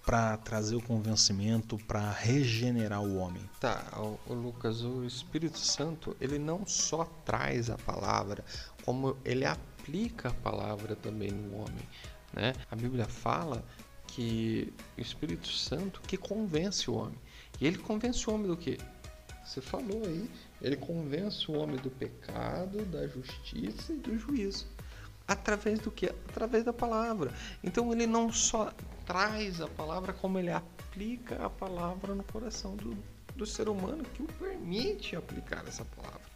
[SPEAKER 1] para trazer o convencimento, para regenerar o homem?
[SPEAKER 2] Tá, o, Lucas, o Espírito Santo, ele não só traz a palavra, como ele aplica a palavra também no homem, né? A Bíblia fala que o Espírito Santo que convence o homem. E ele convence o homem do quê? Você falou aí, ele convence o homem do pecado, da justiça e do juízo. Através do que? Através da palavra. Então ele não só traz a palavra, como ele aplica a palavra no coração do, do ser humano que o permite aplicar essa palavra.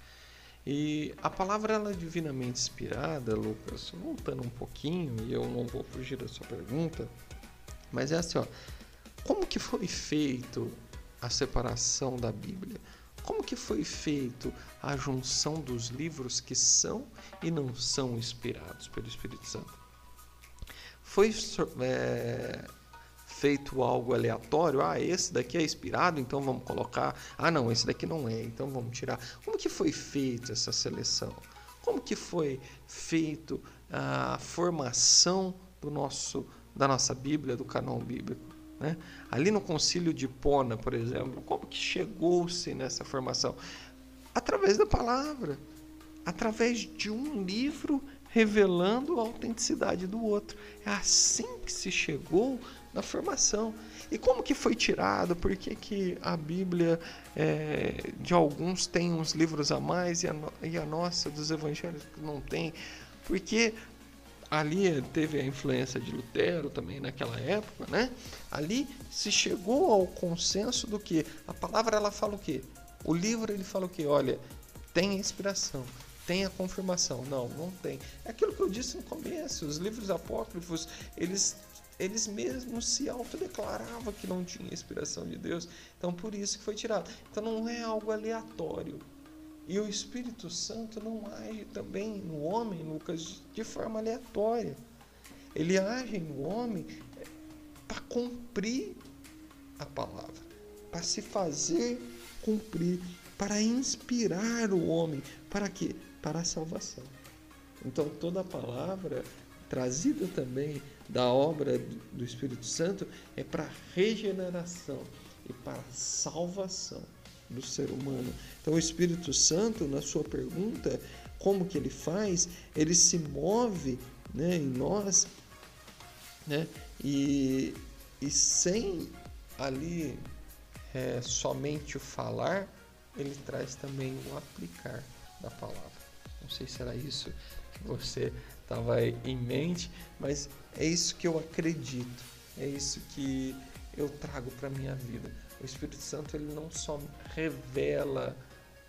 [SPEAKER 2] E a palavra ela é divinamente inspirada, Lucas, voltando um pouquinho, e eu não vou fugir da sua pergunta, mas é assim, ó, como que foi feito a separação da Bíblia? Como que foi feito a junção dos livros que são e não são inspirados pelo Espírito Santo? Foi é, feito algo aleatório? Ah, esse daqui é inspirado, então vamos colocar. Ah, não, esse daqui não é, então vamos tirar. Como que foi feita essa seleção? Como que foi feito a formação do nosso da nossa Bíblia, do canal bíblico. Né? Ali no concílio de Pona, por exemplo, como que chegou-se nessa formação? Através da palavra, através de um livro revelando a autenticidade do outro. É assim que se chegou na formação. E como que foi tirado? Por que, que a Bíblia é, de alguns tem uns livros a mais e a, e a nossa dos evangelhos não tem? Porque ali teve a influência de Lutero também naquela época, né? Ali se chegou ao consenso do que a palavra ela fala o quê? O livro ele fala o quê? Olha, tem inspiração, tem a confirmação. Não, não tem. É aquilo que eu disse no começo, os livros apócrifos, eles eles mesmos se autodeclaravam que não tinha inspiração de Deus. Então por isso que foi tirado. Então não é algo aleatório. E o Espírito Santo não age também no homem, Lucas, de forma aleatória. Ele age no homem para cumprir a palavra, para se fazer cumprir, para inspirar o homem. Para quê? Para a salvação. Então toda a palavra trazida também da obra do Espírito Santo é para regeneração e para salvação do ser humano. Então o Espírito Santo, na sua pergunta, como que ele faz? Ele se move né, em nós né, e, e sem ali é, somente o falar, ele traz também o aplicar da palavra. Não sei se era isso que você estava em mente, mas é isso que eu acredito, é isso que eu trago para minha vida. O Espírito Santo ele não só revela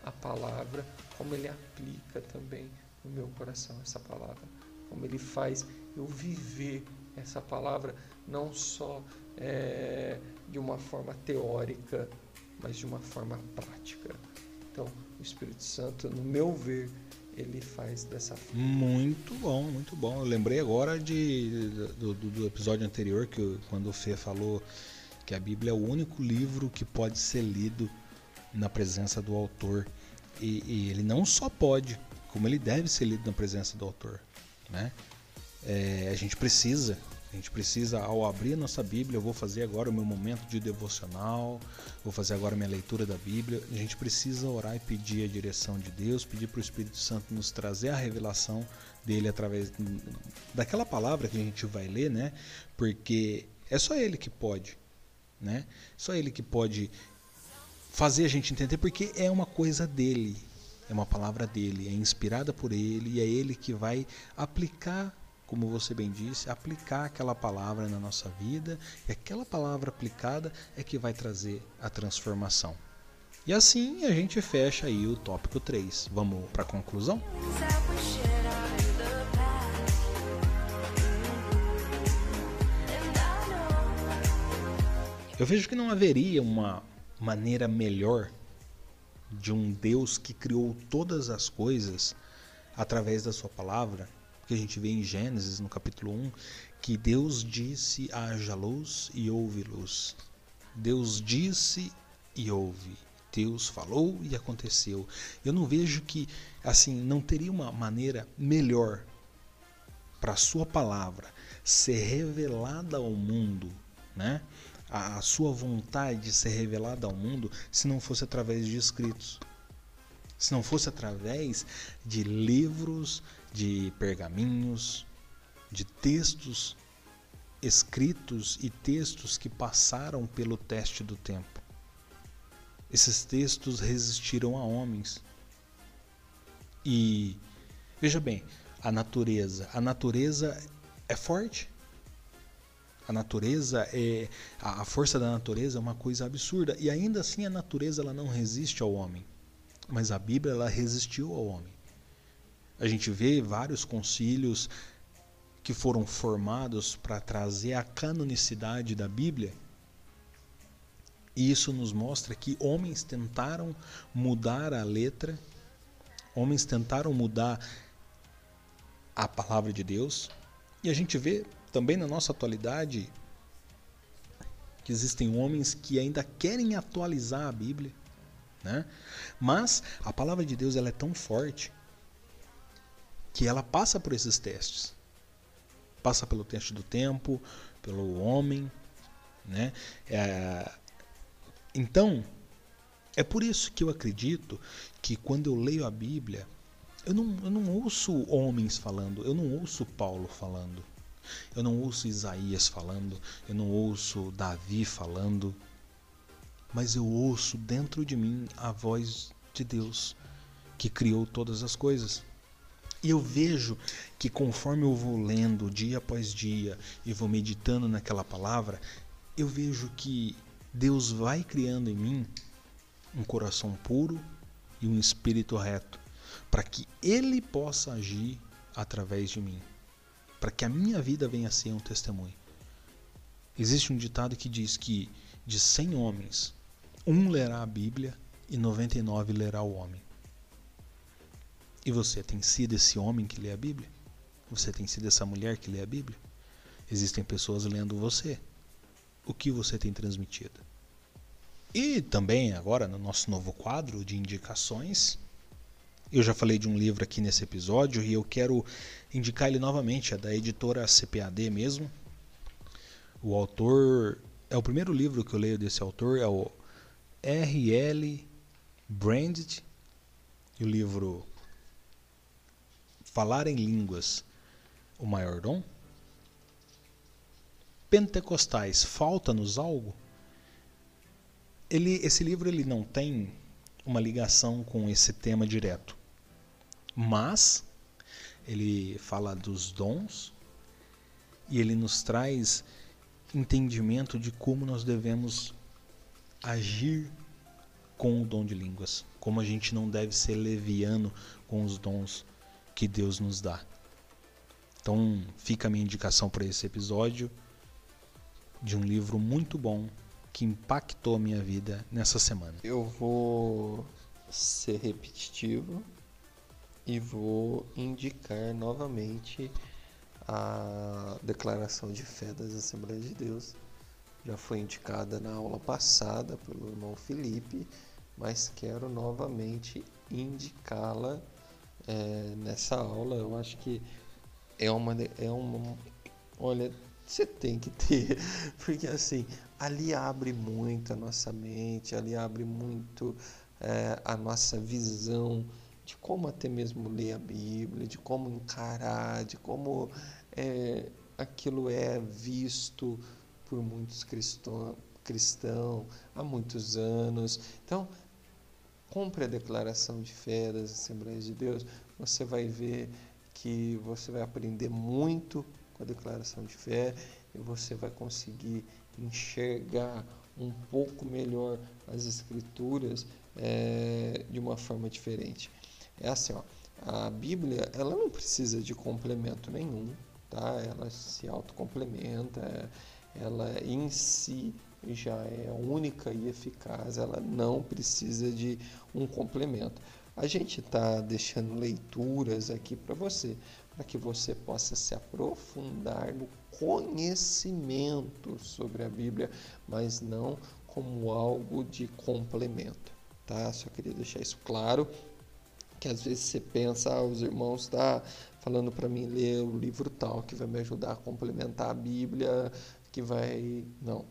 [SPEAKER 2] a palavra, como ele aplica também no meu coração essa palavra, como ele faz eu viver essa palavra não só é, de uma forma teórica, mas de uma forma prática. Então, o Espírito Santo, no meu ver, ele faz dessa forma.
[SPEAKER 1] Muito bom, muito bom. Eu lembrei agora de, do, do episódio anterior, que quando o Fê falou que a Bíblia é o único livro que pode ser lido na presença do autor. E, e ele não só pode, como ele deve ser lido na presença do autor. Né? É, a gente precisa a gente precisa, ao abrir a nossa Bíblia, eu vou fazer agora o meu momento de devocional, vou fazer agora a minha leitura da Bíblia. A gente precisa orar e pedir a direção de Deus, pedir para o Espírito Santo nos trazer a revelação dele através daquela palavra que a gente vai ler, né? Porque é só ele que pode, né? Só ele que pode fazer a gente entender, porque é uma coisa dele, é uma palavra dele, é inspirada por ele e é ele que vai aplicar como você bem disse, aplicar aquela palavra na nossa vida e aquela palavra aplicada é que vai trazer a transformação. E assim a gente fecha aí o tópico 3. Vamos para a conclusão? Eu vejo que não haveria uma maneira melhor de um Deus que criou todas as coisas através da sua palavra que a gente vê em Gênesis, no capítulo 1, que Deus disse: haja luz e houve luz. Deus disse e houve. Deus falou e aconteceu. Eu não vejo que assim não teria uma maneira melhor para a sua palavra ser revelada ao mundo, né? A, a sua vontade ser revelada ao mundo se não fosse através de escritos. Se não fosse através de livros de pergaminhos, de textos escritos e textos que passaram pelo teste do tempo. Esses textos resistiram a homens. E veja bem, a natureza, a natureza é forte. A natureza é a força da natureza é uma coisa absurda e ainda assim a natureza ela não resiste ao homem. Mas a Bíblia ela resistiu ao homem. A gente vê vários concílios que foram formados para trazer a canonicidade da Bíblia. E isso nos mostra que homens tentaram mudar a letra, homens tentaram mudar a palavra de Deus. E a gente vê também na nossa atualidade que existem homens que ainda querem atualizar a Bíblia, né? Mas a palavra de Deus ela é tão forte que ela passa por esses testes. Passa pelo teste do tempo, pelo homem, né? É, então, é por isso que eu acredito que quando eu leio a Bíblia, eu não, eu não ouço homens falando, eu não ouço Paulo falando, eu não ouço Isaías falando, eu não ouço Davi falando, mas eu ouço dentro de mim a voz de Deus que criou todas as coisas. E eu vejo que conforme eu vou lendo dia após dia e vou meditando naquela palavra, eu vejo que Deus vai criando em mim um coração puro e um espírito reto, para que Ele possa agir através de mim, para que a minha vida venha a ser um testemunho. Existe um ditado que diz que de 100 homens, um lerá a Bíblia e 99 lerá o homem. E você tem sido esse homem que lê a Bíblia? Você tem sido essa mulher que lê a Bíblia? Existem pessoas lendo você. O que você tem transmitido? E também agora no nosso novo quadro de indicações, eu já falei de um livro aqui nesse episódio e eu quero indicar ele novamente, é da editora CPAD mesmo. O autor é o primeiro livro que eu leio desse autor, é o R.L. Branded, e o livro Falar em Línguas, o Maior Dom. Pentecostais, falta-nos algo? Ele, esse livro ele não tem uma ligação com esse tema direto, mas ele fala dos dons e ele nos traz entendimento de como nós devemos agir com o dom de línguas, como a gente não deve ser leviano com os dons que Deus nos dá. Então, fica a minha indicação para esse episódio de um livro muito bom que impactou a minha vida nessa semana.
[SPEAKER 2] Eu vou ser repetitivo e vou indicar novamente a declaração de fé das Assembleias de Deus. Já foi indicada na aula passada pelo irmão Felipe, mas quero novamente indicá-la é, nessa aula. Eu acho que é uma, é uma. Olha, você tem que ter, porque assim, ali abre muito a nossa mente, ali abre muito é, a nossa visão de como até mesmo ler a Bíblia, de como encarar, de como é, aquilo é visto por muitos cristãos cristão há muitos anos. Então, compre a declaração de fé das Assembleias de Deus, você vai ver que você vai aprender muito com a declaração de fé e você vai conseguir enxergar um pouco melhor as escrituras é, de uma forma diferente. É assim, ó, a Bíblia ela não precisa de complemento nenhum, tá? Ela se autocomplementa, ela em si já é única e eficaz, ela não precisa de um complemento. A gente está deixando leituras aqui para você, para que você possa se aprofundar no conhecimento sobre a Bíblia, mas não como algo de complemento, tá? Só queria deixar isso claro que às vezes você pensa, ah, os irmãos estão tá falando para mim ler o livro tal, que vai me ajudar a complementar a Bíblia, que vai. Não.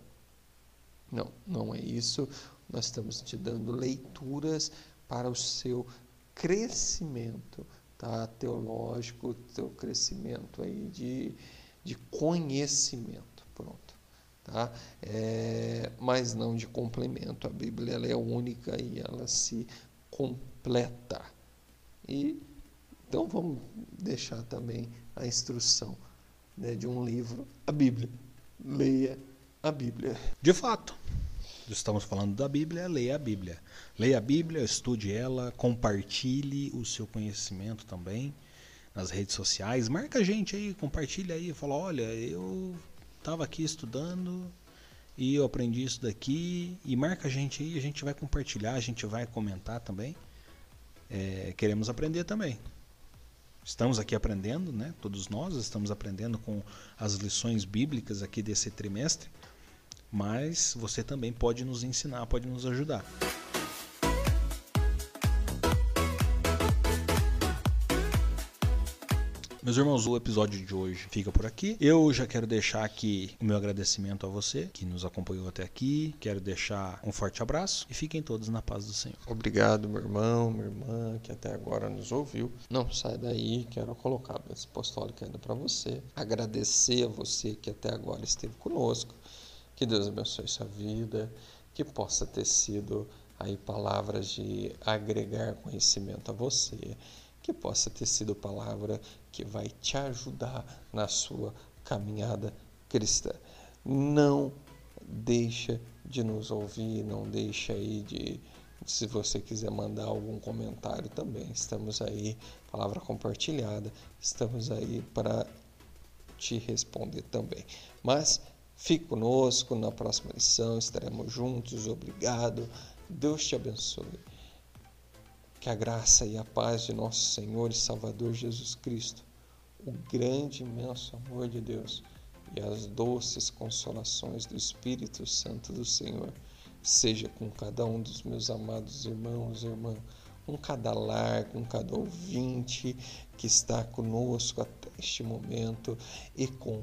[SPEAKER 2] Não, não é isso. Nós estamos te dando leituras para o seu crescimento tá? teológico, teu crescimento aí de, de conhecimento. Pronto. Tá? É, mas não de complemento. A Bíblia ela é única e ela se completa. E então vamos deixar também a instrução né, de um livro, a Bíblia. Leia a Bíblia.
[SPEAKER 1] De fato, estamos falando da Bíblia, leia a Bíblia. Leia a Bíblia, estude ela, compartilhe o seu conhecimento também nas redes sociais. Marca a gente aí, compartilha aí, fala, olha, eu estava aqui estudando e eu aprendi isso daqui. E marca a gente aí, a gente vai compartilhar, a gente vai comentar também é, queremos aprender também. Estamos aqui aprendendo, né? Todos nós estamos aprendendo com as lições bíblicas aqui desse trimestre, mas você também pode nos ensinar, pode nos ajudar. Meus irmãos, o episódio de hoje fica por aqui. Eu já quero deixar aqui o meu agradecimento a você que nos acompanhou até aqui. Quero deixar um forte abraço e fiquem todos na paz do Senhor.
[SPEAKER 2] Obrigado, meu irmão, minha irmã, que até agora nos ouviu. Não sai daí, quero colocar a bênção apostólica ainda para você. Agradecer a você que até agora esteve conosco. Que Deus abençoe sua vida, que possa ter sido aí palavras de agregar conhecimento a você que possa ter sido palavra que vai te ajudar na sua caminhada cristã. Não deixa de nos ouvir, não deixa aí de se você quiser mandar algum comentário também, estamos aí, palavra compartilhada, estamos aí para te responder também. Mas fique conosco na próxima lição, estaremos juntos, obrigado. Deus te abençoe. Que a graça e a paz de nosso Senhor e Salvador Jesus Cristo, o grande imenso amor de Deus e as doces consolações do Espírito Santo do Senhor seja com cada um dos meus amados irmãos e irmãs, com cada lar, com cada ouvinte que está conosco até este momento e com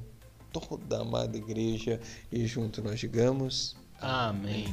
[SPEAKER 2] toda a amada igreja. E junto nós digamos:
[SPEAKER 1] Amém.